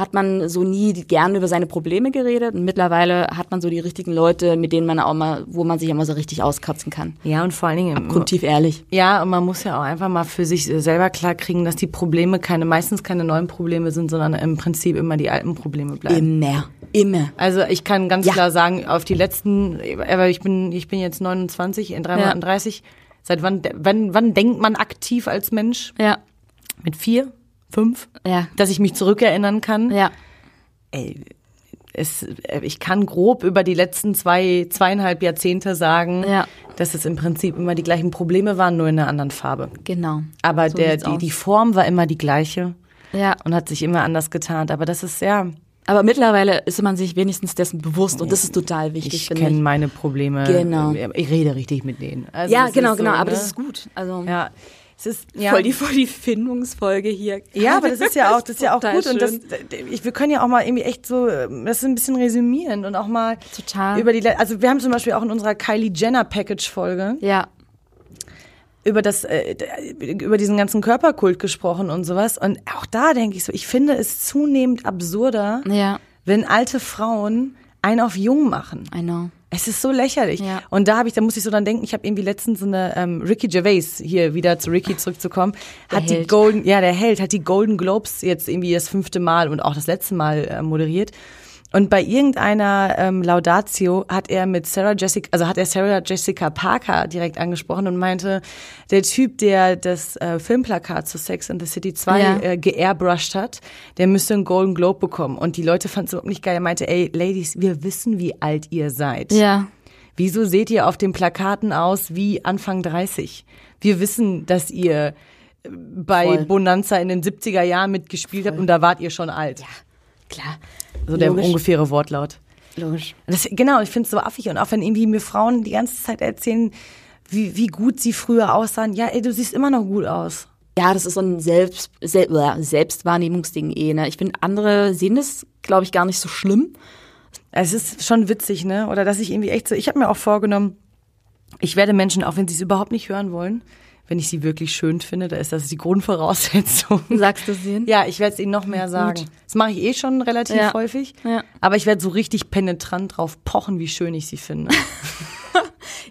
hat man so nie gern über seine Probleme geredet und mittlerweile hat man so die richtigen Leute, mit denen man auch mal, wo man sich auch mal so richtig auskatzen kann. ja, und vor allen Dingen. Grundtief ehrlich. Ja, und man muss ja auch einfach mal für sich selber klar kriegen, dass die Probleme keine, meistens keine neuen Probleme sind, sondern im Prinzip immer die alten Probleme bleiben. Immer. Immer. Also ich kann ganz Ja. klar sagen, auf die letzten, aber ich bin, ich bin jetzt 29, in drei Ja. Monaten 30. Seit wann, wann, wann denkt man aktiv als Mensch? Ja. Mit vier, fünf? Ja. Dass ich mich zurückerinnern kann. Ja. Ey, es, äh, ich kann grob über die letzten zwei, zweieinhalb Jahrzehnte sagen, Ja. dass es im Prinzip immer die gleichen Probleme waren, nur in einer anderen Farbe. Genau. Aber So der, die, aus. die Form war immer die gleiche Ja. und hat sich immer anders getarnt. Aber das ist ja, Aber mittlerweile ist man sich wenigstens dessen bewusst und das ist total wichtig, ich kenne meine Probleme. Genau. Ich rede richtig mit denen. Also Ja, genau, so, genau. Aber ne? das ist gut. Also Ja, es ist ja. voll die voll die Findungsfolge hier. Ja, aber das ist ja auch, das ist ja auch gut und das, ich, wir können ja auch mal irgendwie echt so, das ein bisschen resümieren und auch mal Total. über die, also wir haben zum Beispiel auch in unserer Kylie Jenner Package Folge Ja. über das, äh, über diesen ganzen Körperkult gesprochen und sowas und auch da denke ich so, ich finde es zunehmend absurder, Ja. wenn alte Frauen einen auf jung machen. I know. Es ist so lächerlich. Ja. Und da habe ich, da muss ich so dann denken, ich habe irgendwie letztens so eine ähm, Ricky Gervais, hier wieder zu Ricky zurückzukommen, hat die Held. Golden, ja, der Held, hat die Golden Globes jetzt irgendwie das fünfte Mal und auch das letzte Mal äh, moderiert. Und bei irgendeiner ähm, Laudatio hat er mit Sarah Jessica, also hat er Sarah Jessica Parker direkt angesprochen und meinte, der Typ, der das äh, Filmplakat zu Sex and the City 2 Ja. äh, geairbrushed hat, der müsste einen Golden Globe bekommen. Und die Leute fanden es überhaupt nicht geil. Er meinte, ey, Ladies, wir wissen, wie alt ihr seid. Ja. Wieso seht ihr auf den Plakaten aus wie Anfang 30? Wir wissen, dass ihr äh, bei Voll. Bonanza in den 70er Jahren mitgespielt habt und da wart ihr schon alt. Klar. So der Logisch. ungefähre Wortlaut. Logisch. Das, genau, ich finde es so affig. Und auch wenn irgendwie mir Frauen die ganze Zeit erzählen, wie, wie gut sie früher aussahen. Ja, ey, du siehst immer noch gut aus. Ja, das ist so ein Selbst, Sel äh, Selbstwahrnehmungsding eh. Ne? Ich finde, andere sehen das, glaube ich, gar nicht so schlimm. Es ist schon witzig, ne? Oder dass ich irgendwie echt so, ich habe mir auch vorgenommen, ich werde Menschen, auch wenn sie es überhaupt nicht hören wollen, wenn ich sie wirklich schön finde, da ist das die Grundvoraussetzung. Sagst du es ihnen? Ja, ich werde es ihnen noch mehr sagen. Das mache ich eh schon relativ Ja. häufig. Ja. Aber ich werde so richtig penetrant drauf pochen, wie schön ich sie finde.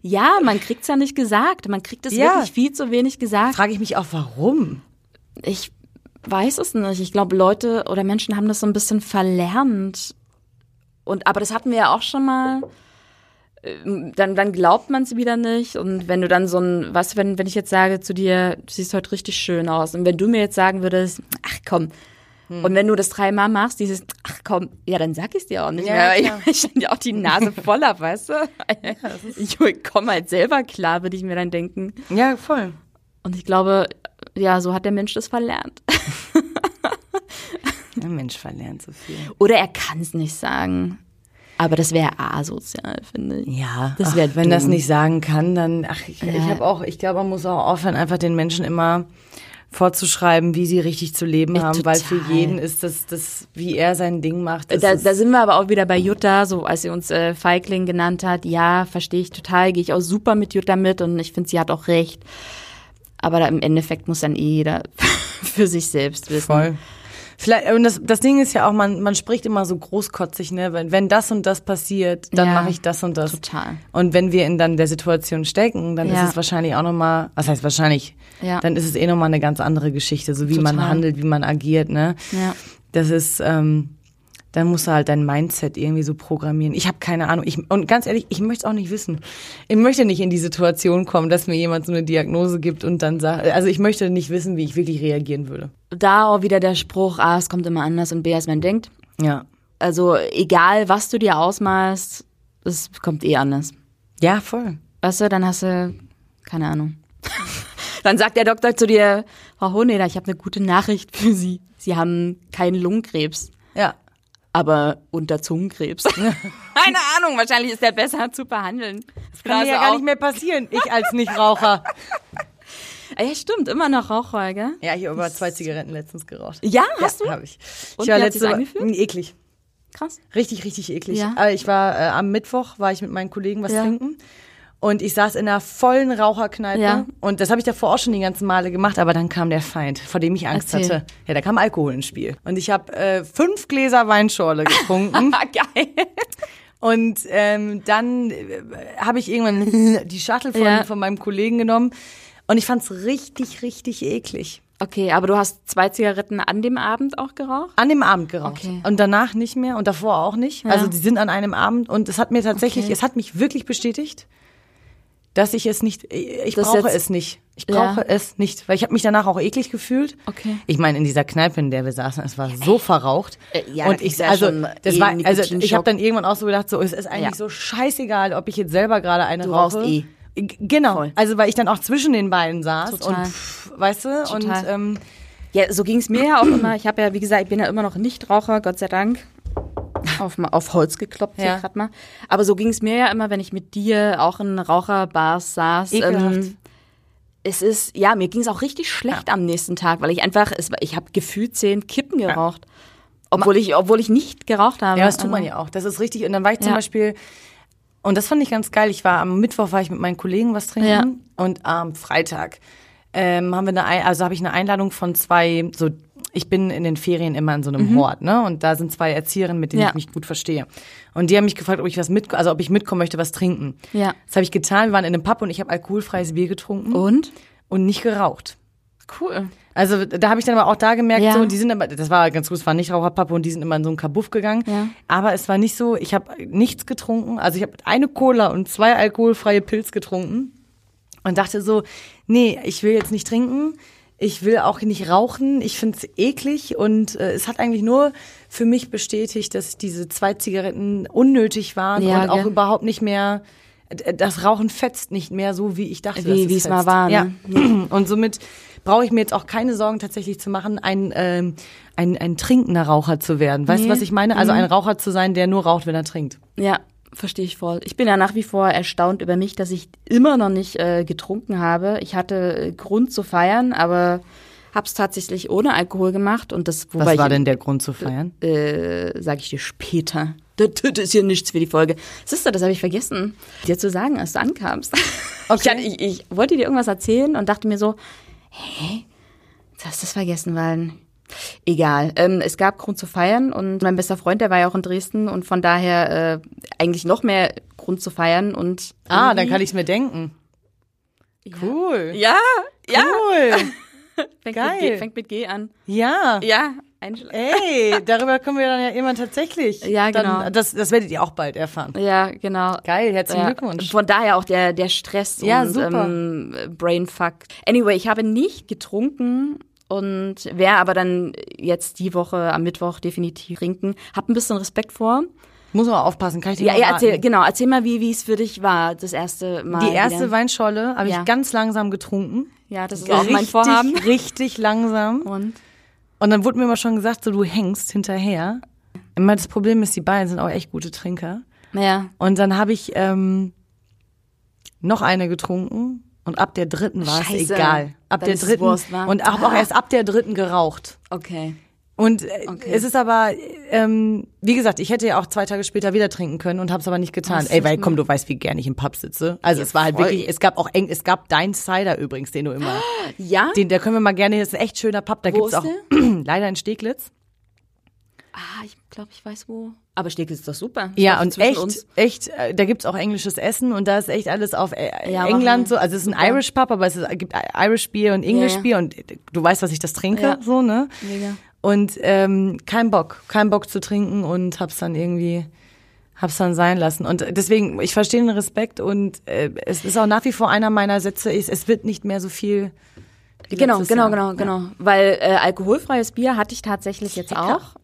Ja, man kriegt's ja nicht gesagt. Man kriegt es Ja. wirklich viel zu wenig gesagt. Frage ich mich auch, warum? Ich weiß es nicht. Ich glaube, Leute oder Menschen haben das so ein bisschen verlernt. Und aber das hatten wir ja auch schon mal. Ähm, Dann, dann glaubt man es wieder nicht. Und wenn du dann so ein, was, wenn, wenn ich jetzt sage zu dir, du siehst heute richtig schön aus. Und wenn du mir jetzt sagen würdest, ach komm. Hm. Und wenn du das dreimal machst, dieses, ach komm, ja, dann sag ich's dir auch nicht Ja, mehr. klar. Ich, ich dann ja auch die Nase voll hab, weißt du? ich komme halt selber klar, würde ich mir dann denken. Ja, voll. Und ich glaube, ja, so hat der Mensch das verlernt. Der Mensch verlernt so viel. Oder er kann es nicht sagen. Aber das wäre asozial, finde ich. Ja, Das ach, wär wenn das nicht sagen kann, dann ach ich, ich Ja. habe auch, ich glaube, man muss auch aufhören, einfach den Menschen immer vorzuschreiben, wie sie richtig zu leben Ja, haben, weil für total. jeden ist das, das, wie er sein Ding macht. Da, da sind wir aber auch wieder bei Jutta, so als sie uns äh, Feigling genannt hat. Ja, verstehe ich total, gehe ich auch super mit Jutta mit und ich finde, sie hat auch recht. Aber da, im Endeffekt muss dann eh jeder für sich selbst wissen. voll. Vielleicht, und das, das Ding ist ja auch, man, man spricht immer so großkotzig, ne? Wenn, wenn das und das passiert, dann Ja, mache ich das und das. total. Und wenn wir in dann der Situation stecken, dann Ja. ist es wahrscheinlich auch nochmal, was heißt wahrscheinlich, Ja. dann ist es eh nochmal eine ganz andere Geschichte, so wie man Total. handelt, wie man agiert, ne? Ja. Das ist, ähm, dann musst du halt dein Mindset irgendwie so programmieren. Ich habe keine Ahnung. Ich, und ganz ehrlich, ich möchte es auch nicht wissen. Ich möchte nicht in die Situation kommen, dass mir jemand so eine Diagnose gibt und dann sagt, also ich möchte nicht wissen, wie ich wirklich reagieren würde. Da auch wieder der Spruch, A, es kommt immer anders und B, als man denkt. Ja. Also egal, was du dir ausmalst, es kommt eh anders. Ja, voll. Weißt du, dann hast du, keine Ahnung. dann sagt der Doktor zu dir, Frau Honeder, ich habe eine gute Nachricht für Sie. Sie haben keinen Lungenkrebs, Ja. aber unter Zungenkrebs. keine Ahnung, wahrscheinlich ist der besser zu behandeln. Das Kann mir ja gar nicht mehr passieren, ich als Nichtraucher. Ja, stimmt, immer noch Rauchfrei, gell? ja, ich habe aber zwei Zigaretten letztens geraucht. Ja, hast ja, du? habe ich. Und ich war letzte angefühlt? eklig. Krass. Richtig, richtig eklig. Ja. Äh, Ich war äh, am Mittwoch, war ich mit meinen Kollegen was Ja. trinken. Und ich saß in einer vollen Raucherkneipe. Ja. Und das habe ich davor auch schon die ganzen Male gemacht, aber dann kam der Feind, vor dem ich Angst Erzähl. hatte. Ja, da kam Alkohol ins Spiel. Und ich habe äh, fünf Gläser Weinschorle getrunken. Geil. und ähm, dann äh, habe ich irgendwann die Shuttle von, Ja. von meinem Kollegen genommen. Und ich fand's richtig, richtig eklig. Okay, aber du hast zwei Zigaretten an dem Abend auch geraucht? An dem Abend geraucht. Okay. Und danach nicht mehr und davor auch nicht. Ja. Also die sind an einem Abend und es hat mir tatsächlich, Okay. es hat mich wirklich bestätigt, dass ich es nicht, ich Das brauche jetzt- es nicht. Ich Ja. brauche es nicht, weil ich habe mich danach auch eklig gefühlt. Okay. Ich meine, in dieser Kneipe, in der wir saßen, es war so verraucht. Äh, ja, und ich, ist ja also, schon das eh war, ein also ich habe dann irgendwann auch so gedacht, so, es ist eigentlich Ja. so scheißegal, ob ich jetzt selber gerade eine Du rauche. rauchst eh. Genau, Voll. also weil ich dann auch zwischen den beiden saß Total. und pff, weißt du, und Total. ähm, Ja, so ging's mir ja auch immer. Ich habe ja, wie gesagt, ich bin ja immer noch Nichtraucher, Gott sei Dank. Auf, auf Holz geklopft Ja. grad mal. Aber so ging's mir ja immer, wenn ich mit dir auch in Raucherbars saß. Ähm, es ist, ja, mir ging's auch richtig schlecht am nächsten Tag, weil ich einfach, es, ich habe gefühlt zehn Kippen geraucht. Obwohl ich, obwohl ich nicht geraucht habe. Ja, das tut man Also, ja auch. Das ist richtig. Und dann war ich zum Ja. Beispiel, und das fand ich ganz geil. Ich war am Mittwoch war ich mit meinen Kollegen was trinken Ja. und am Freitag ähm, haben wir eine, Ein- also habe ich eine Einladung von zwei, so ich bin in den Ferien immer in so einem Hort, ne? Und da sind zwei Erzieherinnen, mit denen Mhm. Ja. ich mich gut verstehe. Und die haben mich gefragt, ob ich was mit, also ob ich mitkommen möchte, was trinken. Ja. Das habe ich getan. Wir waren in einem Pub und ich habe alkoholfreies Bier getrunken Und? und nicht geraucht. Cool. Also da habe ich dann aber auch da gemerkt, Ja. so die sind aber, das war ganz gut, es war nicht Raucherpappe und die sind immer in so einen Kabuff gegangen. Ja. Aber es war nicht so, ich habe nichts getrunken. Also ich habe eine Cola und zwei alkoholfreie Pilz getrunken und dachte so, nee, ich will jetzt nicht trinken. Ich will auch nicht rauchen. Ich finde es eklig und äh, es hat eigentlich nur für mich bestätigt, dass diese zwei Zigaretten unnötig waren Ja, und auch überhaupt nicht mehr. Das Rauchen fetzt nicht mehr so, wie ich dachte, Wie- es mal war, ne? Ja. Und somit brauche ich mir jetzt auch keine Sorgen tatsächlich zu machen, ein, ähm, ein, ein trinkender Raucher zu werden. Weißt du, Nee. was ich meine? Also ein Raucher zu sein, der nur raucht, wenn er trinkt. Ja, verstehe ich voll. Ich bin ja nach wie vor erstaunt über mich, dass ich immer noch nicht äh, getrunken habe. Ich hatte äh, Grund zu feiern, aber hab's tatsächlich ohne Alkohol gemacht und das wobei Was war ich, denn der Grund zu feiern? äh, sage ich dir später. Das, das ist hier nichts für die Folge. Siehst du, das habe ich vergessen, dir zu sagen, als du ankamst. Ich, Okay. hatte, ich, ich wollte dir irgendwas erzählen und dachte mir so, hä, jetzt hast du es vergessen, weil egal. Ähm, es gab Grund zu feiern und mein bester Freund, der war ja auch in Dresden und von daher äh, eigentlich noch mehr Grund zu feiern und Ah, dann kann ich mir denken. Cool. ja, ja, Cool. fängt, geil. Mit G, fängt mit G an. Ja. Ja, einschlafen. Ey, darüber können wir dann ja immer tatsächlich. Ja, genau. Dann, das, das werdet ihr auch bald erfahren. Ja, genau. Geil, herzlichen Ja, Glückwunsch. Von daher auch der, der Stress Ja, und super. Ähm, Brainfuck. Anyway, ich habe nicht getrunken und werde aber dann jetzt die Woche am Mittwoch definitiv trinken. Hab ein bisschen Respekt vor. Muss man aufpassen, kann ich dir Ja, ja erzähl, genau, erzähl mal, wie es für dich war, das erste Mal. Die erste wieder. Weinschorle habe Ja. ich ganz langsam getrunken. Ja, das ist auch mein richtig, Vorhaben. Richtig langsam. Und Und dann wurde mir immer schon gesagt, so du hängst hinterher. Immer das Problem ist, die beiden sind auch echt gute Trinker. ja, Und dann habe ich ähm, noch eine getrunken und ab der dritten war es Scheiße. egal. Ab Dann der ist es dritten und habe auch erst ab der dritten geraucht. okay. Und äh, Okay. es ist aber, ähm, wie gesagt, ich hätte ja auch zwei Tage später wieder trinken können und habe es aber nicht getan. Was Ey, weil komm, du weißt, wie gern ich im Pub sitze. Also Ja, es war halt voll. wirklich, es gab auch eng, es gab dein Cider übrigens, den du immer, Ja? den, da können wir mal gerne, das ist ein echt schöner Pub, da Wo gibt's ist auch leider in Steglitz. Ah, ich glaube, ich weiß wo. Aber Steak ist doch super. Ja, Doch und echt, uns. echt, äh, da gibt's auch englisches Essen und da ist echt alles auf äh, Ja, England so. Also es ist ein super. Irish Pub, aber es ist, gibt Irish Bier und English Ja, ja. Bier und du weißt, dass ich das trinke, Ja. so, ne? Mega. Und ähm, kein Bock, kein Bock zu trinken und hab's dann irgendwie, hab's dann sein lassen. Und deswegen, ich verstehe den Respekt und äh, es ist auch nach wie vor einer meiner Sätze, ist, es wird nicht mehr so viel. Genau, genau, Jahr. genau, genau. Weil äh, alkoholfreies Bier hatte ich tatsächlich jetzt Lecker. auch.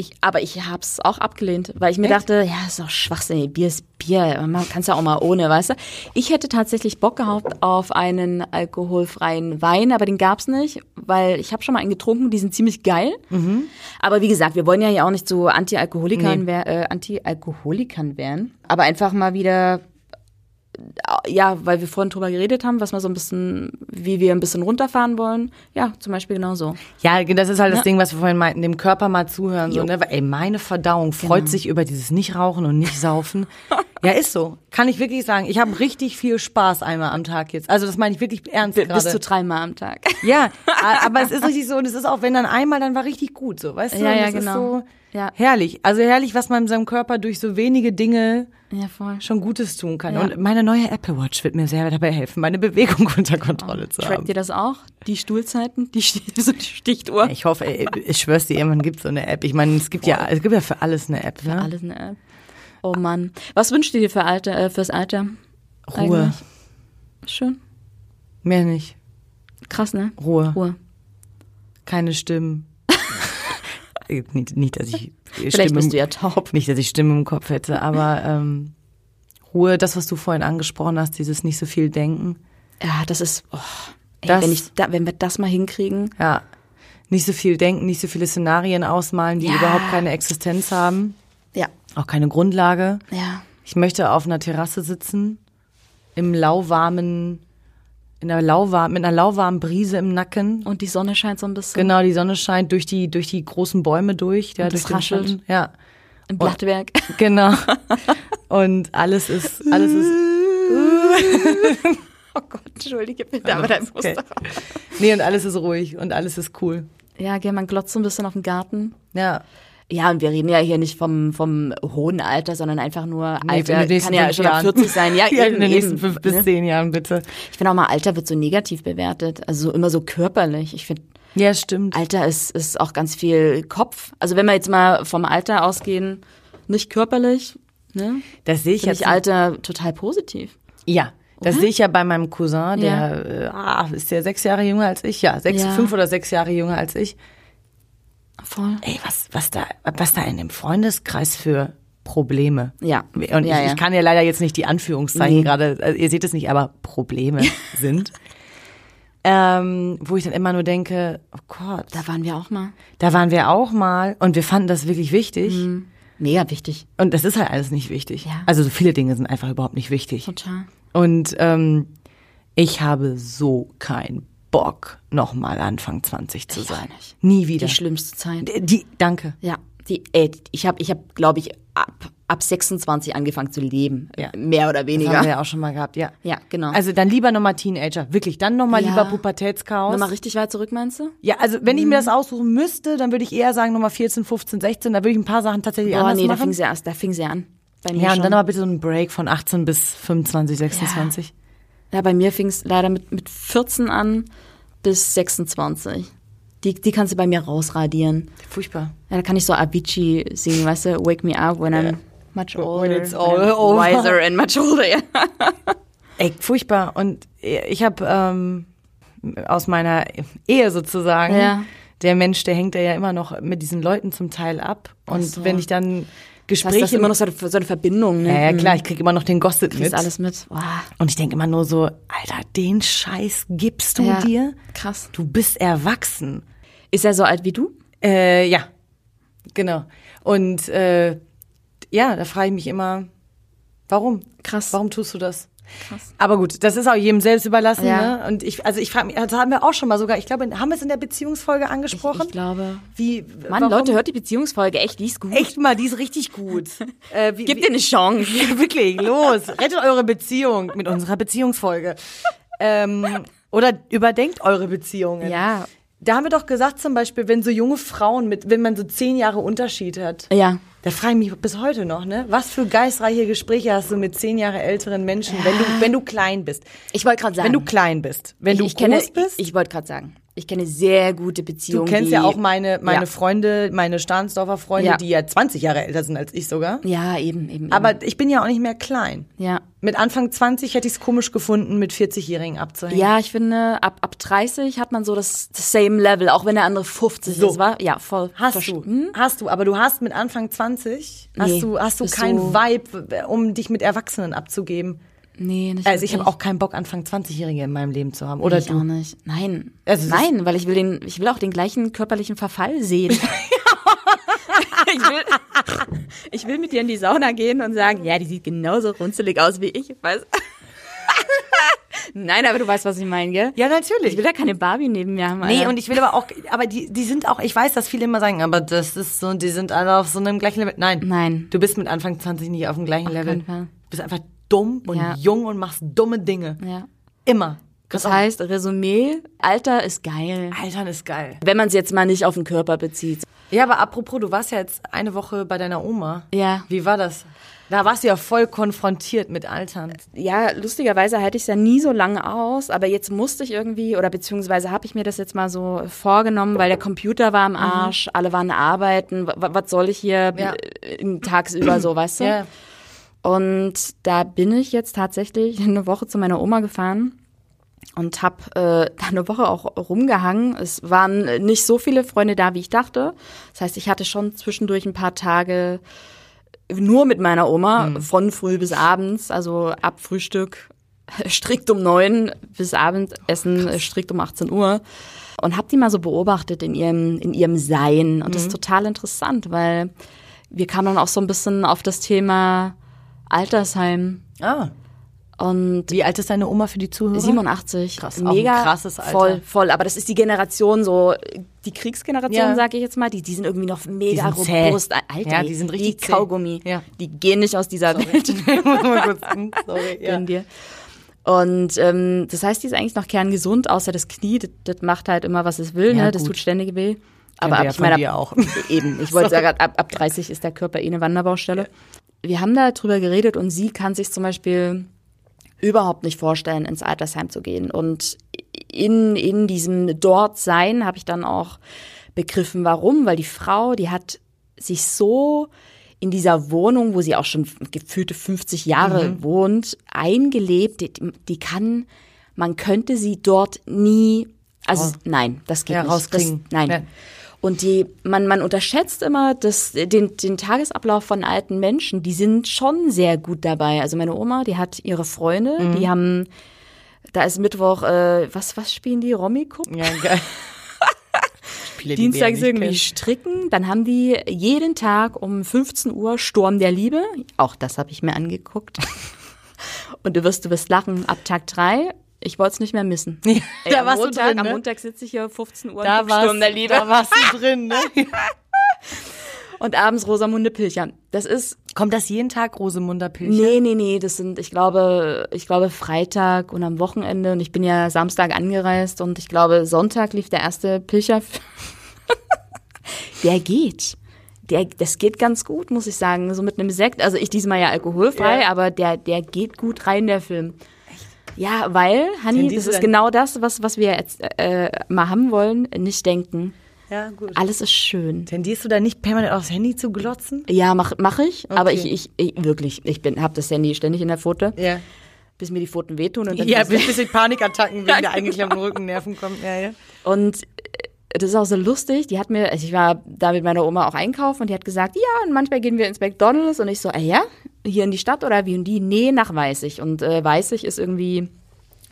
Ich, aber ich hab's auch abgelehnt, weil ich mir Echt? dachte, ja, ist doch Schwachsinn, Bier ist Bier, man kann es ja auch mal ohne, weißt du. Ich hätte tatsächlich Bock gehabt auf einen alkoholfreien Wein, aber den gab's nicht, weil ich habe schon mal einen getrunken, die sind ziemlich geil. Aber wie gesagt, wir wollen ja hier auch nicht so Anti-Alkoholikern Nee. wer- äh, Anti-Alkoholikern werden, aber einfach mal wieder ja, weil wir vorhin drüber geredet haben, was wir so ein bisschen, wie wir ein bisschen runterfahren wollen. Ja, zum Beispiel genauso. Ja, das ist halt das Ja. Ding, was wir vorhin meinten, dem Körper mal zuhören. So, ne? Weil, Ey, meine Verdauung freut Genau. sich über dieses Nicht-Rauchen und Nicht-Saufen. ja, ist so. Kann ich wirklich sagen. Ich habe richtig viel Spaß einmal am Tag jetzt. Also das meine ich wirklich ernst Bis gerade. zu dreimal am Tag. Ja, aber es ist richtig so und es ist auch, wenn dann einmal, dann war richtig gut, so, weißt du? Ja, ja, das genau. Ist so Ja. herrlich. Also herrlich, was man seinem Körper durch so wenige Dinge Ja, schon Gutes tun kann. Ja. Und meine neue Apple Watch wird mir sehr dabei helfen, meine Bewegung unter Kontrolle zu haben. Trackt ihr das auch? Die Stuhlzeiten? Die, so die Stichtuhr? Ich hoffe, ey, ich schwör's dir, irgendwann gibt's so eine App. Ich meine, es gibt ja, es gibt ja für alles eine App, ne? Alles eine App. Oh Mann. Was wünscht ihr dir für Alter, äh, fürs Alter? Ruhe. Eigentlich? Schön. Mehr nicht. Krass, ne? Ruhe. Ruhe. Keine Stimmen. Nicht, nicht, dass ich Vielleicht Stimmen, bist du ja taub. nicht, dass ich Stimmen im Kopf hätte, aber ähm, Ruhe, das, was du vorhin angesprochen hast, dieses nicht so viel denken. Ja, das ist, oh, ey, Das- wenn, ich da, wenn wir das mal hinkriegen. Ja. Nicht so viel denken, nicht so viele Szenarien ausmalen, die Ja. überhaupt keine Existenz haben. Ja. Auch keine Grundlage. Ja. Ich möchte auf einer Terrasse sitzen, im lauwarmen, in einer lauwarmen, mit einer lauwarmen Brise im Nacken. Und die Sonne scheint so ein bisschen Genau, die Sonne scheint durch die, durch die großen Bäume durch. Ja, Und durch den raschelt. Schatten. Ja, im Blattwerk. genau. Und alles ist, alles ist, Oh Gott, entschuldige bitte, aber dein okay. Muster. nee, und alles ist ruhig und alles ist cool. Ja, gell, man glotzt so ein bisschen auf den Garten. Ja. Ja, und wir reden ja hier nicht vom, vom hohen Alter, sondern einfach nur Nee, Alter. Kann ja schon ab Jahren. 40 sein. Ja, Ja, eben, in den nächsten eben, fünf bis ne? zehn Jahren, bitte. Ich finde auch mal, Alter wird so negativ bewertet. Also so immer so körperlich. Ich finde, Ja, stimmt. Alter ist, ist auch ganz viel Kopf. Also wenn wir jetzt mal vom Alter ausgehen, nicht körperlich, ne? Das sehe ich Finde jetzt. ich Alter total positiv. Ja, das sehe ich ja bei meinem Cousin, der Ja. äh, ah, ist der sechs Jahre jünger als ich, ja, sechs, Ja. fünf oder sechs Jahre jünger als ich. Voll. Ey, was, was da, was da in dem Freundeskreis für Probleme. Ja. Und ich, ja. ich kann ja leider jetzt nicht die Anführungszeichen Nee. gerade, also ihr seht es nicht, aber Probleme sind. Ähm, wo ich dann immer nur denke, oh Gott, Da waren wir auch mal. da waren wir auch mal und wir fanden das wirklich wichtig. Mega wichtig. Und das ist halt alles nicht wichtig. Ja. Also so viele Dinge sind einfach überhaupt nicht wichtig. Total. Und ähm, ich habe so keinen Bock, nochmal Anfang 20 zu Ich sein. nicht. Nie wieder. Die schlimmste Zeit. Die, danke. Ja, die, äh, ich habe, ich hab, glaube ich, ab, ab 26 angefangen zu leben. Ja. Mehr oder Das weniger. haben wir ja auch schon mal gehabt, ja. Ja, genau. Also dann lieber nochmal Teenager, wirklich. Dann nochmal Ja. lieber Pubertätschaos. Nochmal richtig weit zurück, meinst du? ja, also wenn ich mir das aussuchen müsste, dann würde ich eher sagen Nummer 14, 15, 16. Da würde ich ein paar Sachen tatsächlich Boah, anders nee, da machen. fing sie erst, da fing sie an. Bei mir ja, und schon. dann aber bitte so einen Break von 18 bis 25, 26. ja, bei mir fing es leider mit, mit 14 an bis 26. Die, die kannst du bei mir rausradieren. Furchtbar. Ja, da kann ich so Avicii singen, weißt du? Wake me up when I'm much older. it's when all I'm over. Wiser and much older, ja. Ey, furchtbar. Und ich habe ähm, aus meiner Ehe sozusagen, Ja. der Mensch, der hängt ja immer noch mit diesen Leuten zum Teil ab. Und so. wenn ich dann Gespräche immer noch so, eine- so eine Verbindung, ne? ja, ja, klar, ich krieg immer noch den Gossip mit. alles mit. Wow. Und ich denke immer nur so, Alter, den Scheiß gibst du Ja, dir? krass. Du bist erwachsen. Ist er so alt wie du? Äh, ja, genau. Und äh, ja, da frage ich mich immer, warum? Krass. Warum tust du das? Krass. Aber gut, das ist auch jedem selbst überlassen. Ja. Ne? Und ich, also ich frage mich, das haben wir auch schon mal sogar, ich glaube, haben wir es in der Beziehungsfolge angesprochen? Ich glaube. wie, Mann, warum? Leute, hört die Beziehungsfolge echt, die ist gut. Echt mal, die ist richtig gut. äh, wie, Gib dir eine Chance. wie, wirklich, los, rettet eure Beziehung mit unserer Beziehungsfolge. ähm, oder überdenkt eure Beziehungen. Ja. Da haben wir doch gesagt, zum Beispiel, wenn so junge Frauen mit, wenn man so zehn Jahre Unterschied hat, Ja. Da frage ich mich bis heute noch, ne? Was für geistreiche Gespräche hast du mit zehn Jahre älteren Menschen, wenn du, wenn du klein bist? Ich wollte gerade sagen. Wenn du klein bist. Wenn ich, du ich kenne, groß bist. Ich, ich wollte gerade sagen. Ich kenne sehr gute du Beziehungen. kennst die, ja auch meine, meine Ja. Freunde, meine Stahnsdorfer Freunde, Ja. die ja 20 Jahre älter sind als ich sogar. Ja, eben, eben. Aber ich bin ja auch nicht mehr klein. eben. ja. Mit Anfang 20 hätte ich es komisch gefunden, mit 40-Jährigen abzuhängen. Ja, ich finde, ab, ab 30 hat man so das, same Level, auch wenn der andere 50 So. ist, war? Ja, voll. Hast du, Hm? hast du, aber du hast mit Anfang 20, hast Nee, du, hast du keinen so- Vibe, um dich mit Erwachsenen abzugeben. Nee, nicht Also ich habe wirklich. auch keinen Bock, Anfang 20-Jährige in meinem Leben zu haben. Oder ich du? auch nicht. Nein. Also Nein, weil ich will den, ich will auch den gleichen körperlichen Verfall sehen. ich, will, ich will mit dir in die Sauna gehen und sagen, ja, die sieht genauso runzelig aus wie ich. Weiß. Nein, aber du weißt, was ich meine, gell? Ja, natürlich. Ich will da keine Barbie neben mir haben. Nee, Alter. und ich will aber auch, aber die, die sind auch, ich weiß, dass viele immer sagen, aber das ist so, die sind alle auf so einem gleichen Level. Nein. Nein. Du bist mit Anfang 20 nicht auf dem gleichen Level. keinen Fall. Du bist einfach dumm und Ja. jung und machst dumme Dinge. Ja. Immer. Das heißt, Resümee, Alter ist geil. Altern ist geil. Wenn man es jetzt mal nicht auf den Körper bezieht. Ja, aber apropos, du warst ja jetzt eine Woche bei deiner Oma. Ja. Wie war das? Da warst du ja voll konfrontiert mit Altern. Ja, lustigerweise halte ich es ja nie so lange aus, aber jetzt musste ich irgendwie, oder beziehungsweise habe ich mir das jetzt mal so vorgenommen, weil der Computer war am Arsch, alle waren arbeiten, was soll ich hier Ja. tagsüber so, weißt du? Ja. Und da bin ich jetzt tatsächlich eine Woche zu meiner Oma gefahren und habe äh, da eine Woche auch rumgehangen. Es waren nicht so viele Freunde da, wie ich dachte. Das heißt, ich hatte schon zwischendurch ein paar Tage nur mit meiner Oma, von früh bis abends, also ab Frühstück strikt um neun bis Abendessen strikt um 18 Uhr. Und habe die mal so beobachtet in ihrem, in ihrem Sein. Und das ist total interessant, weil wir kamen dann auch so ein bisschen auf das Thema Altersheim. Ah. Und Wie alt ist deine Oma für die Zuhörer? 87. Krass, Mega krasses Alter. Voll, voll. Aber das ist die Generation so, die Kriegsgeneration, Ja. sage ich jetzt mal, die, die sind irgendwie noch mega sind zäh. robust. Alter, Ja, die sind richtig zäh. Kaugummi. Ja. Die gehen nicht aus dieser Welt. Mal kurz, hm, Sorry, ja. Dir. Und ähm, das heißt, die ist eigentlich noch kerngesund, außer das Knie, das, das macht halt immer, was es will, Ja, ne? das gut. tut ständig weh. Aber ab, ja ich meine, ab, auch. eben, ich wollte sagen, ab, ab 30 ist der Körper eh eine Wanderbaustelle. Wir haben da drüber geredet und sie kann sich zum Beispiel überhaupt nicht vorstellen, ins Altersheim zu gehen. Und in, in diesem Dortsein habe ich dann auch begriffen, warum, weil die Frau, die hat sich so in dieser Wohnung, wo sie auch schon gefühlte 50 Jahre Mhm. wohnt, eingelebt, die, die kann, man könnte sie dort nie, also nein, das geht Ja, nicht. Das, nein. Ja. Und die, man, man unterschätzt immer das, den, den Tagesablauf von alten Menschen. Die sind schon sehr gut dabei. Also meine Oma, die hat ihre Freunde, Mhm. die haben, da ist Mittwoch, äh, was, was spielen die? Rommikup? Ja, geil. Spiele, die Dienstag wir ist nicht irgendwie kennen. stricken. Dann haben die jeden Tag um 15 Uhr Sturm der Liebe. Auch das habe ich mir angeguckt. Und du wirst, du wirst lachen ab Tag drei. Ich wollte es nicht mehr missen. Ey, da am warst du Montag, drin, am ne? Montag sitze ich hier 15 Uhr Da und Sturm der Liebe. da warst du drin, ne? Und abends Rosamunde Pilcher. Das ist Kommt das jeden Tag, Rosemunder Pilcher? Nee, nee, nee, das sind, ich glaube, ich glaube Freitag und am Wochenende und ich bin ja Samstag angereist und ich glaube Sonntag lief der erste Pilcher. der geht. Der, das geht ganz gut, muss ich sagen, so mit einem Sekt. Also ich diesmal ja alkoholfrei, Ja. aber der, der geht gut rein, der Film. Ja, weil, Hanni, das ist genau das, was, was wir jetzt äh, mal haben wollen, nicht denken. Ja, gut. Alles ist schön. Tendierst du da nicht permanent aufs Handy zu glotzen? Ja, mach, mach ich, aber Okay. ich, ich, ich wirklich, ich bin, hab das Handy ständig in der Pfote. Ja. bis mir die Pfoten wehtun. Und, dann Ja, ist- bis bisschen Panikattacken wegen der eingeklemmten Rückennerven kommen. Ja, ja. und äh, das ist auch so lustig. Die hat mir, also ich war da mit meiner Oma auch einkaufen und die hat gesagt, ja, und manchmal gehen wir ins McDonalds und ich so, äh, ja, hier in die Stadt oder wie und die? Nee, nach Weißig. Und äh, Weißig ist irgendwie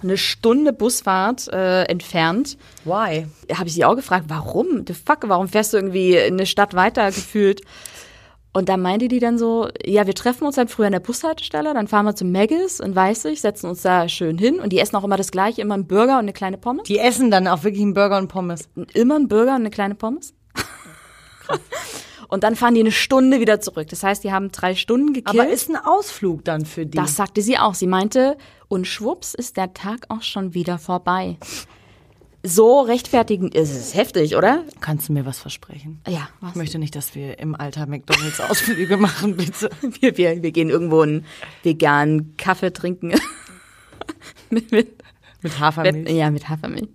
eine Stunde Busfahrt äh, entfernt. Why? Habe ich sie auch gefragt, warum? The fuck, warum fährst du irgendwie eine Stadt weiter gefühlt? Und da meinte die dann so, ja, wir treffen uns halt früher an der Bushaltestelle, dann fahren wir zu Maggis in Weißig, setzen uns da schön hin und die essen auch immer das gleiche, immer einen Burger und eine kleine Pommes. Die essen dann auch wirklich einen Burger und Pommes. Immer einen Burger und eine kleine Pommes. und dann fahren die eine Stunde wieder zurück. Das heißt, die haben drei Stunden gekillt. Aber ist ein Ausflug dann für die. das sagte sie auch. Sie meinte, und schwupps ist der Tag auch schon wieder vorbei. so rechtfertigen ist es heftig, oder? Kannst du mir was versprechen? Ja, was? Ich möchte nicht, dass wir im Alter McDonalds Ausflüge machen, bitte. Wir, wir, wir gehen irgendwo einen veganen Kaffee trinken. mit, mit, Mit Hafermilch, ja, mit Hafermilch.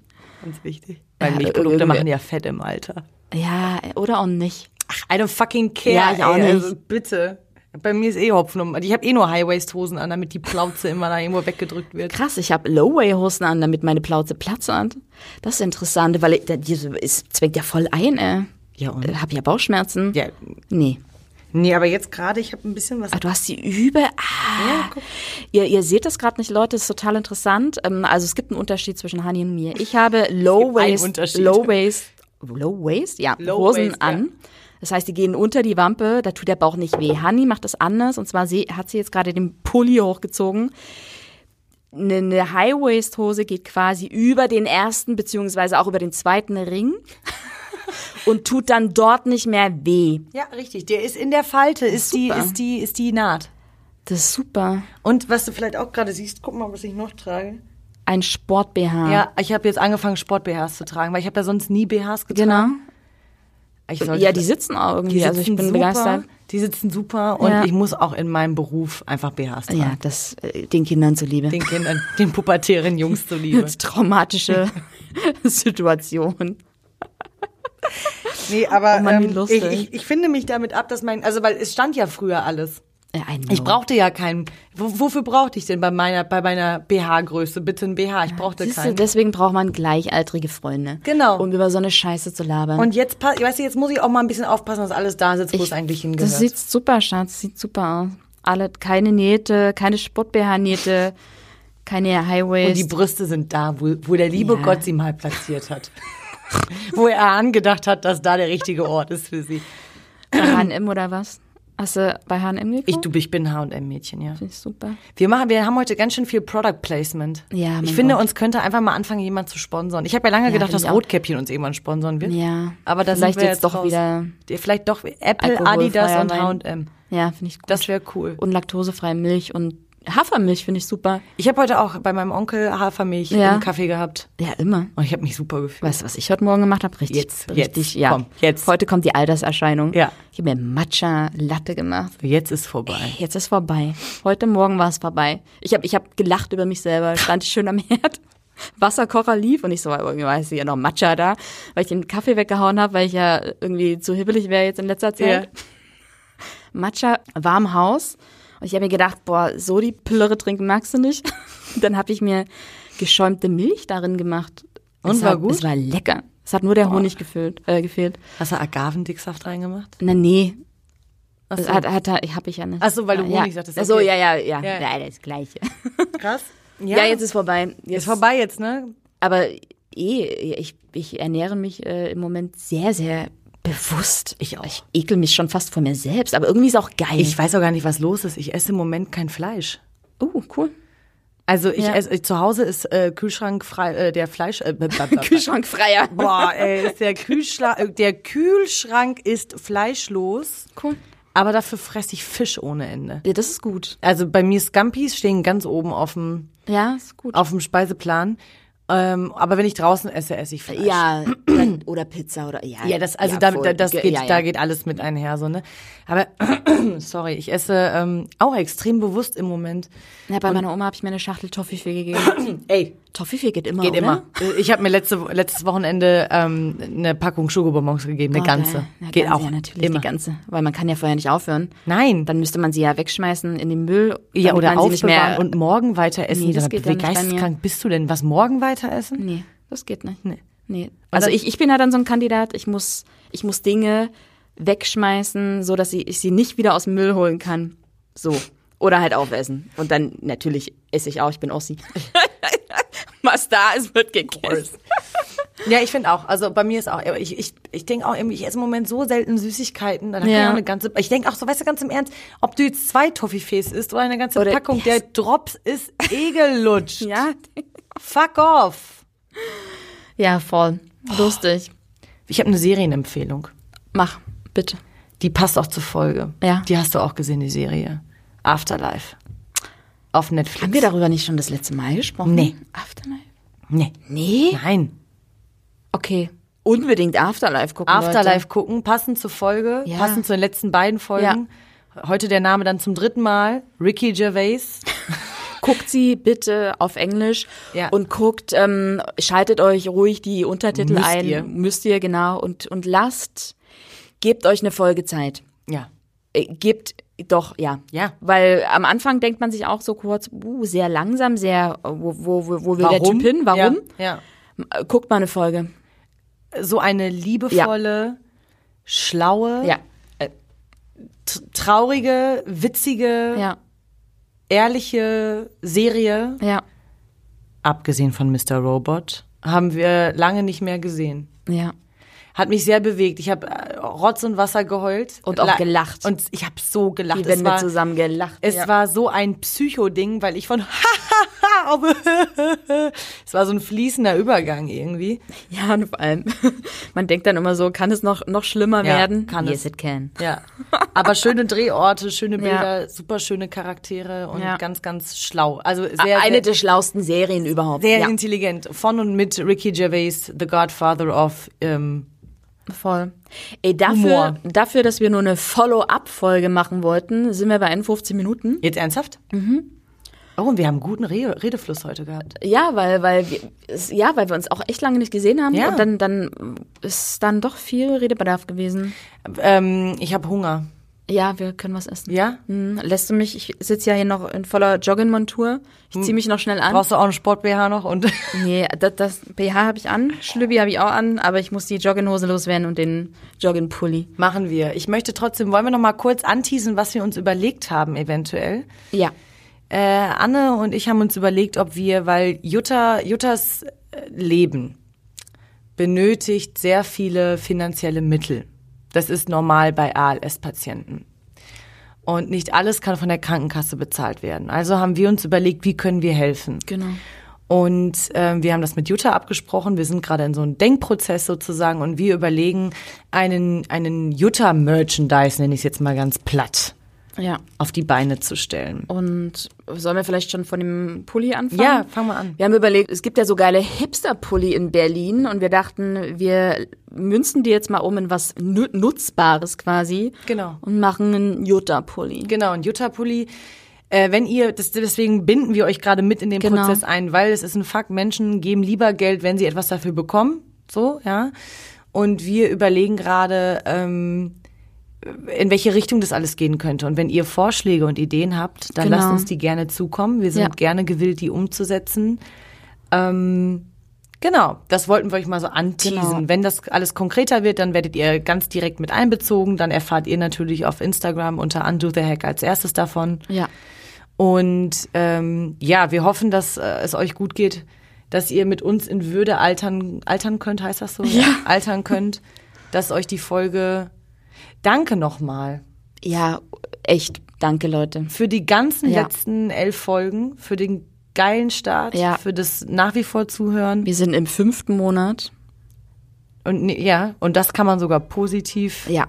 ganz wichtig. Weil Ja, Milchprodukte machen ja Fett im Alter. Ja, oder auch nicht. Ach, I don't fucking care. Ja, ich auch ey, nicht. Also bitte. Bei mir ist eh Hopfen und Ich habe eh nur High-Waist-Hosen an, damit die Plauze immer da irgendwo weggedrückt wird. Krass, ich habe Low-Way-Hosen an, damit meine Plauze Platz hat. Das ist interessant, weil ich, es zwängt ja voll ein, ey. Ja, und? Ich habe ja Bauchschmerzen. Ja. Nee. Nee, aber jetzt gerade, ich habe ein bisschen was. Ah, du hast die über. Ah. ihr, ihr seht das gerade nicht, Leute, das ist total interessant. Ähm, also es gibt einen Unterschied zwischen Hani und mir. Ich habe Low Waist. Low Waist, Low Waist, ja, Low Hosen Waist, ja. Das heißt, die gehen unter die Wampe, da tut der Bauch nicht weh. Hani macht das anders und zwar sie, hat sie jetzt gerade den Pulli hochgezogen. Eine, eine High-Waist-Hose geht quasi über den ersten beziehungsweise auch über den zweiten Ring und tut dann dort nicht mehr weh. Ja, richtig. Der ist in der Falte, ist die, Super. ist die, ist die Naht. Das ist super. Und was du vielleicht auch gerade siehst, guck mal, was ich noch trage. Ein Sport-BH. Ja, ich habe jetzt angefangen, Sport-BHs zu tragen, weil ich habe ja sonst nie BHs getragen. Genau. Ja, die sitzen auch irgendwie. die also ich sitzen bin super, begeistert. Die sitzen super und Ja. ich muss auch in meinem Beruf einfach BHs tragen. Ja, das äh, den Kindern zuliebe. Den Kindern, den pubertären Jungs zuliebe. Traumatische Situation. Nee, aber Oh Mann, ähm, ich, ich, ich finde mich damit ab, dass mein, also weil es stand ja früher alles. Ich brauchte ja keinen. Wo, wofür brauchte ich denn bei meiner bei meiner BH-Größe bitte ein BH? Ich brauchte Siehst du, keinen. deswegen braucht man gleichaltrige Freunde. Genau. Um über so eine Scheiße zu labern. Und jetzt, weißt du, jetzt muss ich auch mal ein bisschen aufpassen, dass alles da sitzt, wo es eigentlich hingehört. Das sieht super, Schatz. Sieht super aus. Alle, keine Nähte, keine Sport-BH-Nähte, keine und die Highways. Brüste sind da, wo, wo der liebe Ja. Gott sie mal platziert hat. wo er angedacht hat, dass da der richtige Ort ist für sie. Bei H&M oder was? Hast du bei H&M geguckt? Ich, du, ich bin H&M-Mädchen, ja. Finde ich super. Wir machen, wir haben heute ganz schön viel Product Placement. Ja, ich finde, Gott. uns könnte einfach mal anfangen, jemand zu sponsern. Ich habe ja lange Ja, gedacht, dass. Rotkäppchen uns irgendwann sponsern wird. Ja. Aber da Vielleicht sind wir jetzt doch raus. wieder. Vielleicht doch Apple, Adidas und. H&M. Ja, finde ich gut. Das wäre cool. und laktosefreie Milch und Hafermilch finde ich super. Ich habe heute auch bei meinem Onkel Hafermilch Ja. im Kaffee gehabt. Ja, immer. Und ich habe mich super gefühlt. Weißt du, was ich heute Morgen gemacht habe? Richtig, Jetzt, richtig, jetzt, ja. komm, jetzt. Heute kommt die Alterserscheinung. Ja. Ich habe mir Matcha Latte gemacht. Jetzt ist vorbei. Jetzt ist vorbei. Heute Morgen war es vorbei. Ich habe ich hab gelacht über mich selber. Stand ich schön am Herd. Wasserkocher lief und ich so, irgendwie weiß ich ja noch Matcha da, weil ich den Kaffee weggehauen habe, weil ich ja irgendwie zu hibbelig wäre jetzt in letzter Zeit. Matcha, warm Haus. Und ich habe mir gedacht, boah, so die Plörre trinken magst du nicht. Dann habe ich mir geschäumte Milch darin gemacht. Und es war war gut? Es war lecker. Es hat nur der Honig gefüllt, äh, gefehlt. Hast du Agavendicksaft reingemacht? Na nee, Ach das so. hat, hat, hab ich ja nicht. Ach so, weil du ja, Honig sagtest, Ach so, okay. ja, ja, ja, Ja. ja. das Gleiche. Krass. Ja, jetzt ist vorbei. Jetzt ist vorbei jetzt, ne? Aber eh, ich, ich ernähre mich äh, im Moment sehr, sehr bewusst. Ich auch. Ich ekel mich schon fast vor mir selbst, aber irgendwie ist auch geil. Ich weiß auch gar nicht, was los ist. Ich esse im Moment kein Fleisch. oh, cool. Also ich Ja. esse, zu Hause ist äh, Kühlschrank frei, äh, der Fleisch. Äh. Kühlschrankfreier. Boah, ey, ist der Kühlschrank, äh, der Kühlschrank ist fleischlos, Cool. aber dafür fresse ich Fisch ohne Ende. Ja, das ist gut. Also bei mir Scampis stehen ganz oben auf dem, Ja, ist gut. auf dem Speiseplan. Ähm, aber wenn ich draußen esse, esse ich Fleisch. ja, oder, Pizza oder ja. Ja, das, also ja, da, voll. da, das Ge- geht, ja, ja. da geht alles mit einher, so, ne? Aber, sorry, ich esse ähm, auch extrem bewusst im Moment. Ja, bei meiner Oma habe ich mir eine Schachtel Toffifee gegeben. Ey, Toffifee geht immer, geht oder? immer. Ich habe mir letzte, letztes Wochenende ähm, eine Packung Schokobonbons gegeben, eine Oh, ganze. Ja, geht ganze, auch Ja, natürlich immer. die ganze. Weil man kann ja vorher nicht aufhören. Nein. Dann müsste man sie ja wegschmeißen in den Müll. ja, oder aufbewahren mehr, und morgen weiter essen. Nee, das geht Wie geisteskrank bist du denn? Was morgen weiter essen? Nee, das geht nicht. Nee. Nee. Also ich, ich bin ja dann so ein Kandidat, ich muss, ich muss Dinge wegschmeißen, so dass ich, ich sie nicht wieder aus dem Müll holen kann. So. Oder halt aufessen. Und dann natürlich esse ich auch, ich bin Ossi. Was da ist, wird gegessen. Ja, ich finde auch. Also bei mir ist auch, ich, ich, ich denke auch irgendwie, ich esse im Moment so selten Süßigkeiten. Dann ich Ja. auch eine ganze, ich denke auch so, weißt du, ganz im Ernst, ob du jetzt zwei Toffifees isst oder eine ganze Oder- Packung, der Drops ist eh gelutscht. Ja. Fuck off. Ja, voll. Lustig. Ich habe eine Serienempfehlung. Mach, bitte. Die passt auch zur Folge. Ja. Die hast du auch gesehen, die Serie. Afterlife. Auf Netflix. Haben wir darüber nicht schon das letzte Mal gesprochen? Nee. Afterlife? Nee. Nee? Nein. Okay. Unbedingt Afterlife gucken. Afterlife Leute. gucken, passend zur Folge, Ja. passend zu den letzten beiden Folgen. Heute der Name dann zum dritten Mal, Ricky Gervais. Guckt sie bitte auf Englisch Ja. und guckt, ähm, schaltet euch ruhig die Untertitel Müsst ein. ihr. Müsst ihr, genau. Und, und lasst, gebt euch eine Folgezeit. Ja. Äh, gebt doch, ja. Ja. Weil am Anfang denkt man sich auch so kurz, uh, sehr langsam, sehr, äh, wo, wo, wo wo will der Typ hin? Warum? Ja. Äh, Guckt mal eine Folge. ja. So eine liebevolle, schlaue, Ja. t- traurige, witzige, Ja. ehrliche Serie, Ja. abgesehen von Mr. Robot, haben wir lange nicht mehr gesehen. Ja. Hat mich sehr bewegt. Ich habe Rotz und Wasser geheult. Und auch La- gelacht. Und ich habe so gelacht. Es Wände war, zusammen gelacht. Es ja. war so ein Psycho-Ding, weil ich von es war so ein fließender Übergang irgendwie. Ja, und vor allem, man denkt dann immer so, kann es noch, noch schlimmer Ja, werden? kann yes, es. it can. Ja. Aber schöne Drehorte, schöne Ja. Bilder, super schöne Charaktere und Ja. ganz, ganz schlau. Also sehr, Eine sehr, der schlausten Serien überhaupt. sehr ja. intelligent. Von und mit Ricky Gervais, The Godfather of ähm, Voll. Ey, dafür, Humor. dafür, dass wir nur eine Follow-up-Folge machen wollten, sind wir bei 51 Minuten. Jetzt ernsthaft? Mhm. Oh, und wir haben guten Re Redefluss heute gehabt. Ja, weil, weil wir, ja, weil wir uns auch echt lange nicht gesehen haben. Ja. Und dann, dann ist dann doch viel Redebedarf gewesen. Ähm, ich habe Hunger. Ja, wir können was essen. Ja? Hm, lässt du mich, ich sitze ja hier noch in voller Joggingmontur. Ich ziehe mich noch schnell an. Brauchst du auch einen Sport-BH noch? Und Nee, das, das BH habe ich an, Schlübbi habe ich auch an, aber ich muss die Jogginghose loswerden und den Joggingpulli. machen wir. Ich möchte trotzdem, wollen wir noch mal kurz anteasen, was wir uns überlegt haben eventuell? Ja. Äh, Anne und ich haben uns überlegt, ob wir, weil Jutta, Juttas Leben benötigt sehr viele finanzielle Mittel. Das ist normal bei ALS-Patienten. Und nicht alles kann von der Krankenkasse bezahlt werden. Also haben wir uns überlegt, wie können wir helfen? Genau. Und ähm, wir haben das mit Jutta abgesprochen. Wir sind gerade in so einem Denkprozess sozusagen und wir überlegen, einen, einen Jutta-Merchandise, nenne ich es jetzt mal ganz platt, Ja. auf die Beine zu stellen. Und sollen wir vielleicht schon von dem Pulli anfangen? Ja, fang mal an. Wir haben überlegt, es gibt ja so geile Hipster-Pulli in Berlin und wir dachten, wir münzen die jetzt mal um in was Nu- Nutzbares quasi. Genau. Und machen einen Jutta-Pulli. Genau, ein Jutta-Pulli. Äh, wenn ihr, das, deswegen binden wir euch gerade mit in den Genau. Prozess ein, weil es ist ein Fakt, Menschen geben lieber Geld, wenn sie etwas dafür bekommen. So, ja. Und wir überlegen gerade, ähm, in welche Richtung das alles gehen könnte. Und wenn ihr Vorschläge und Ideen habt, dann Genau. lasst uns die gerne zukommen. Wir sind Ja. gerne gewillt, die umzusetzen. Ähm, genau, das wollten wir euch mal so anteasen. Genau. Wenn das alles konkreter wird, dann werdet ihr ganz direkt mit einbezogen. Dann erfahrt ihr natürlich auf Instagram unter Undo the Hack als erstes davon. Ja. Und ähm, ja, wir hoffen, dass äh, es euch gut geht, dass ihr mit uns in Würde altern, altern könnt, heißt das so? Ja. Altern könnt, dass euch die Folge. Danke nochmal Ja, echt. Danke, Leute. für die ganzen Ja. letzten elf Folgen, für den geilen Start, Ja. für das nach wie vor Zuhören. Wir sind im fünften Monat. Und ja, und das kann man sogar positiv. Ja.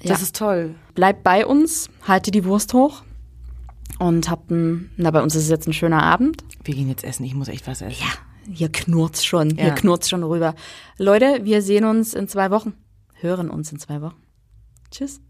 Das ja. ist toll. Bleibt bei uns, haltet die Wurst hoch und habt ein, na, bei uns ist es jetzt ein schöner Abend. Wir gehen jetzt essen, ich muss echt was essen. Ja, hier knurrt's schon, hier Ja. knurrt's schon rüber. Leute, wir sehen uns in zwei Wochen. Hören uns in zwei Wochen. Tschüss.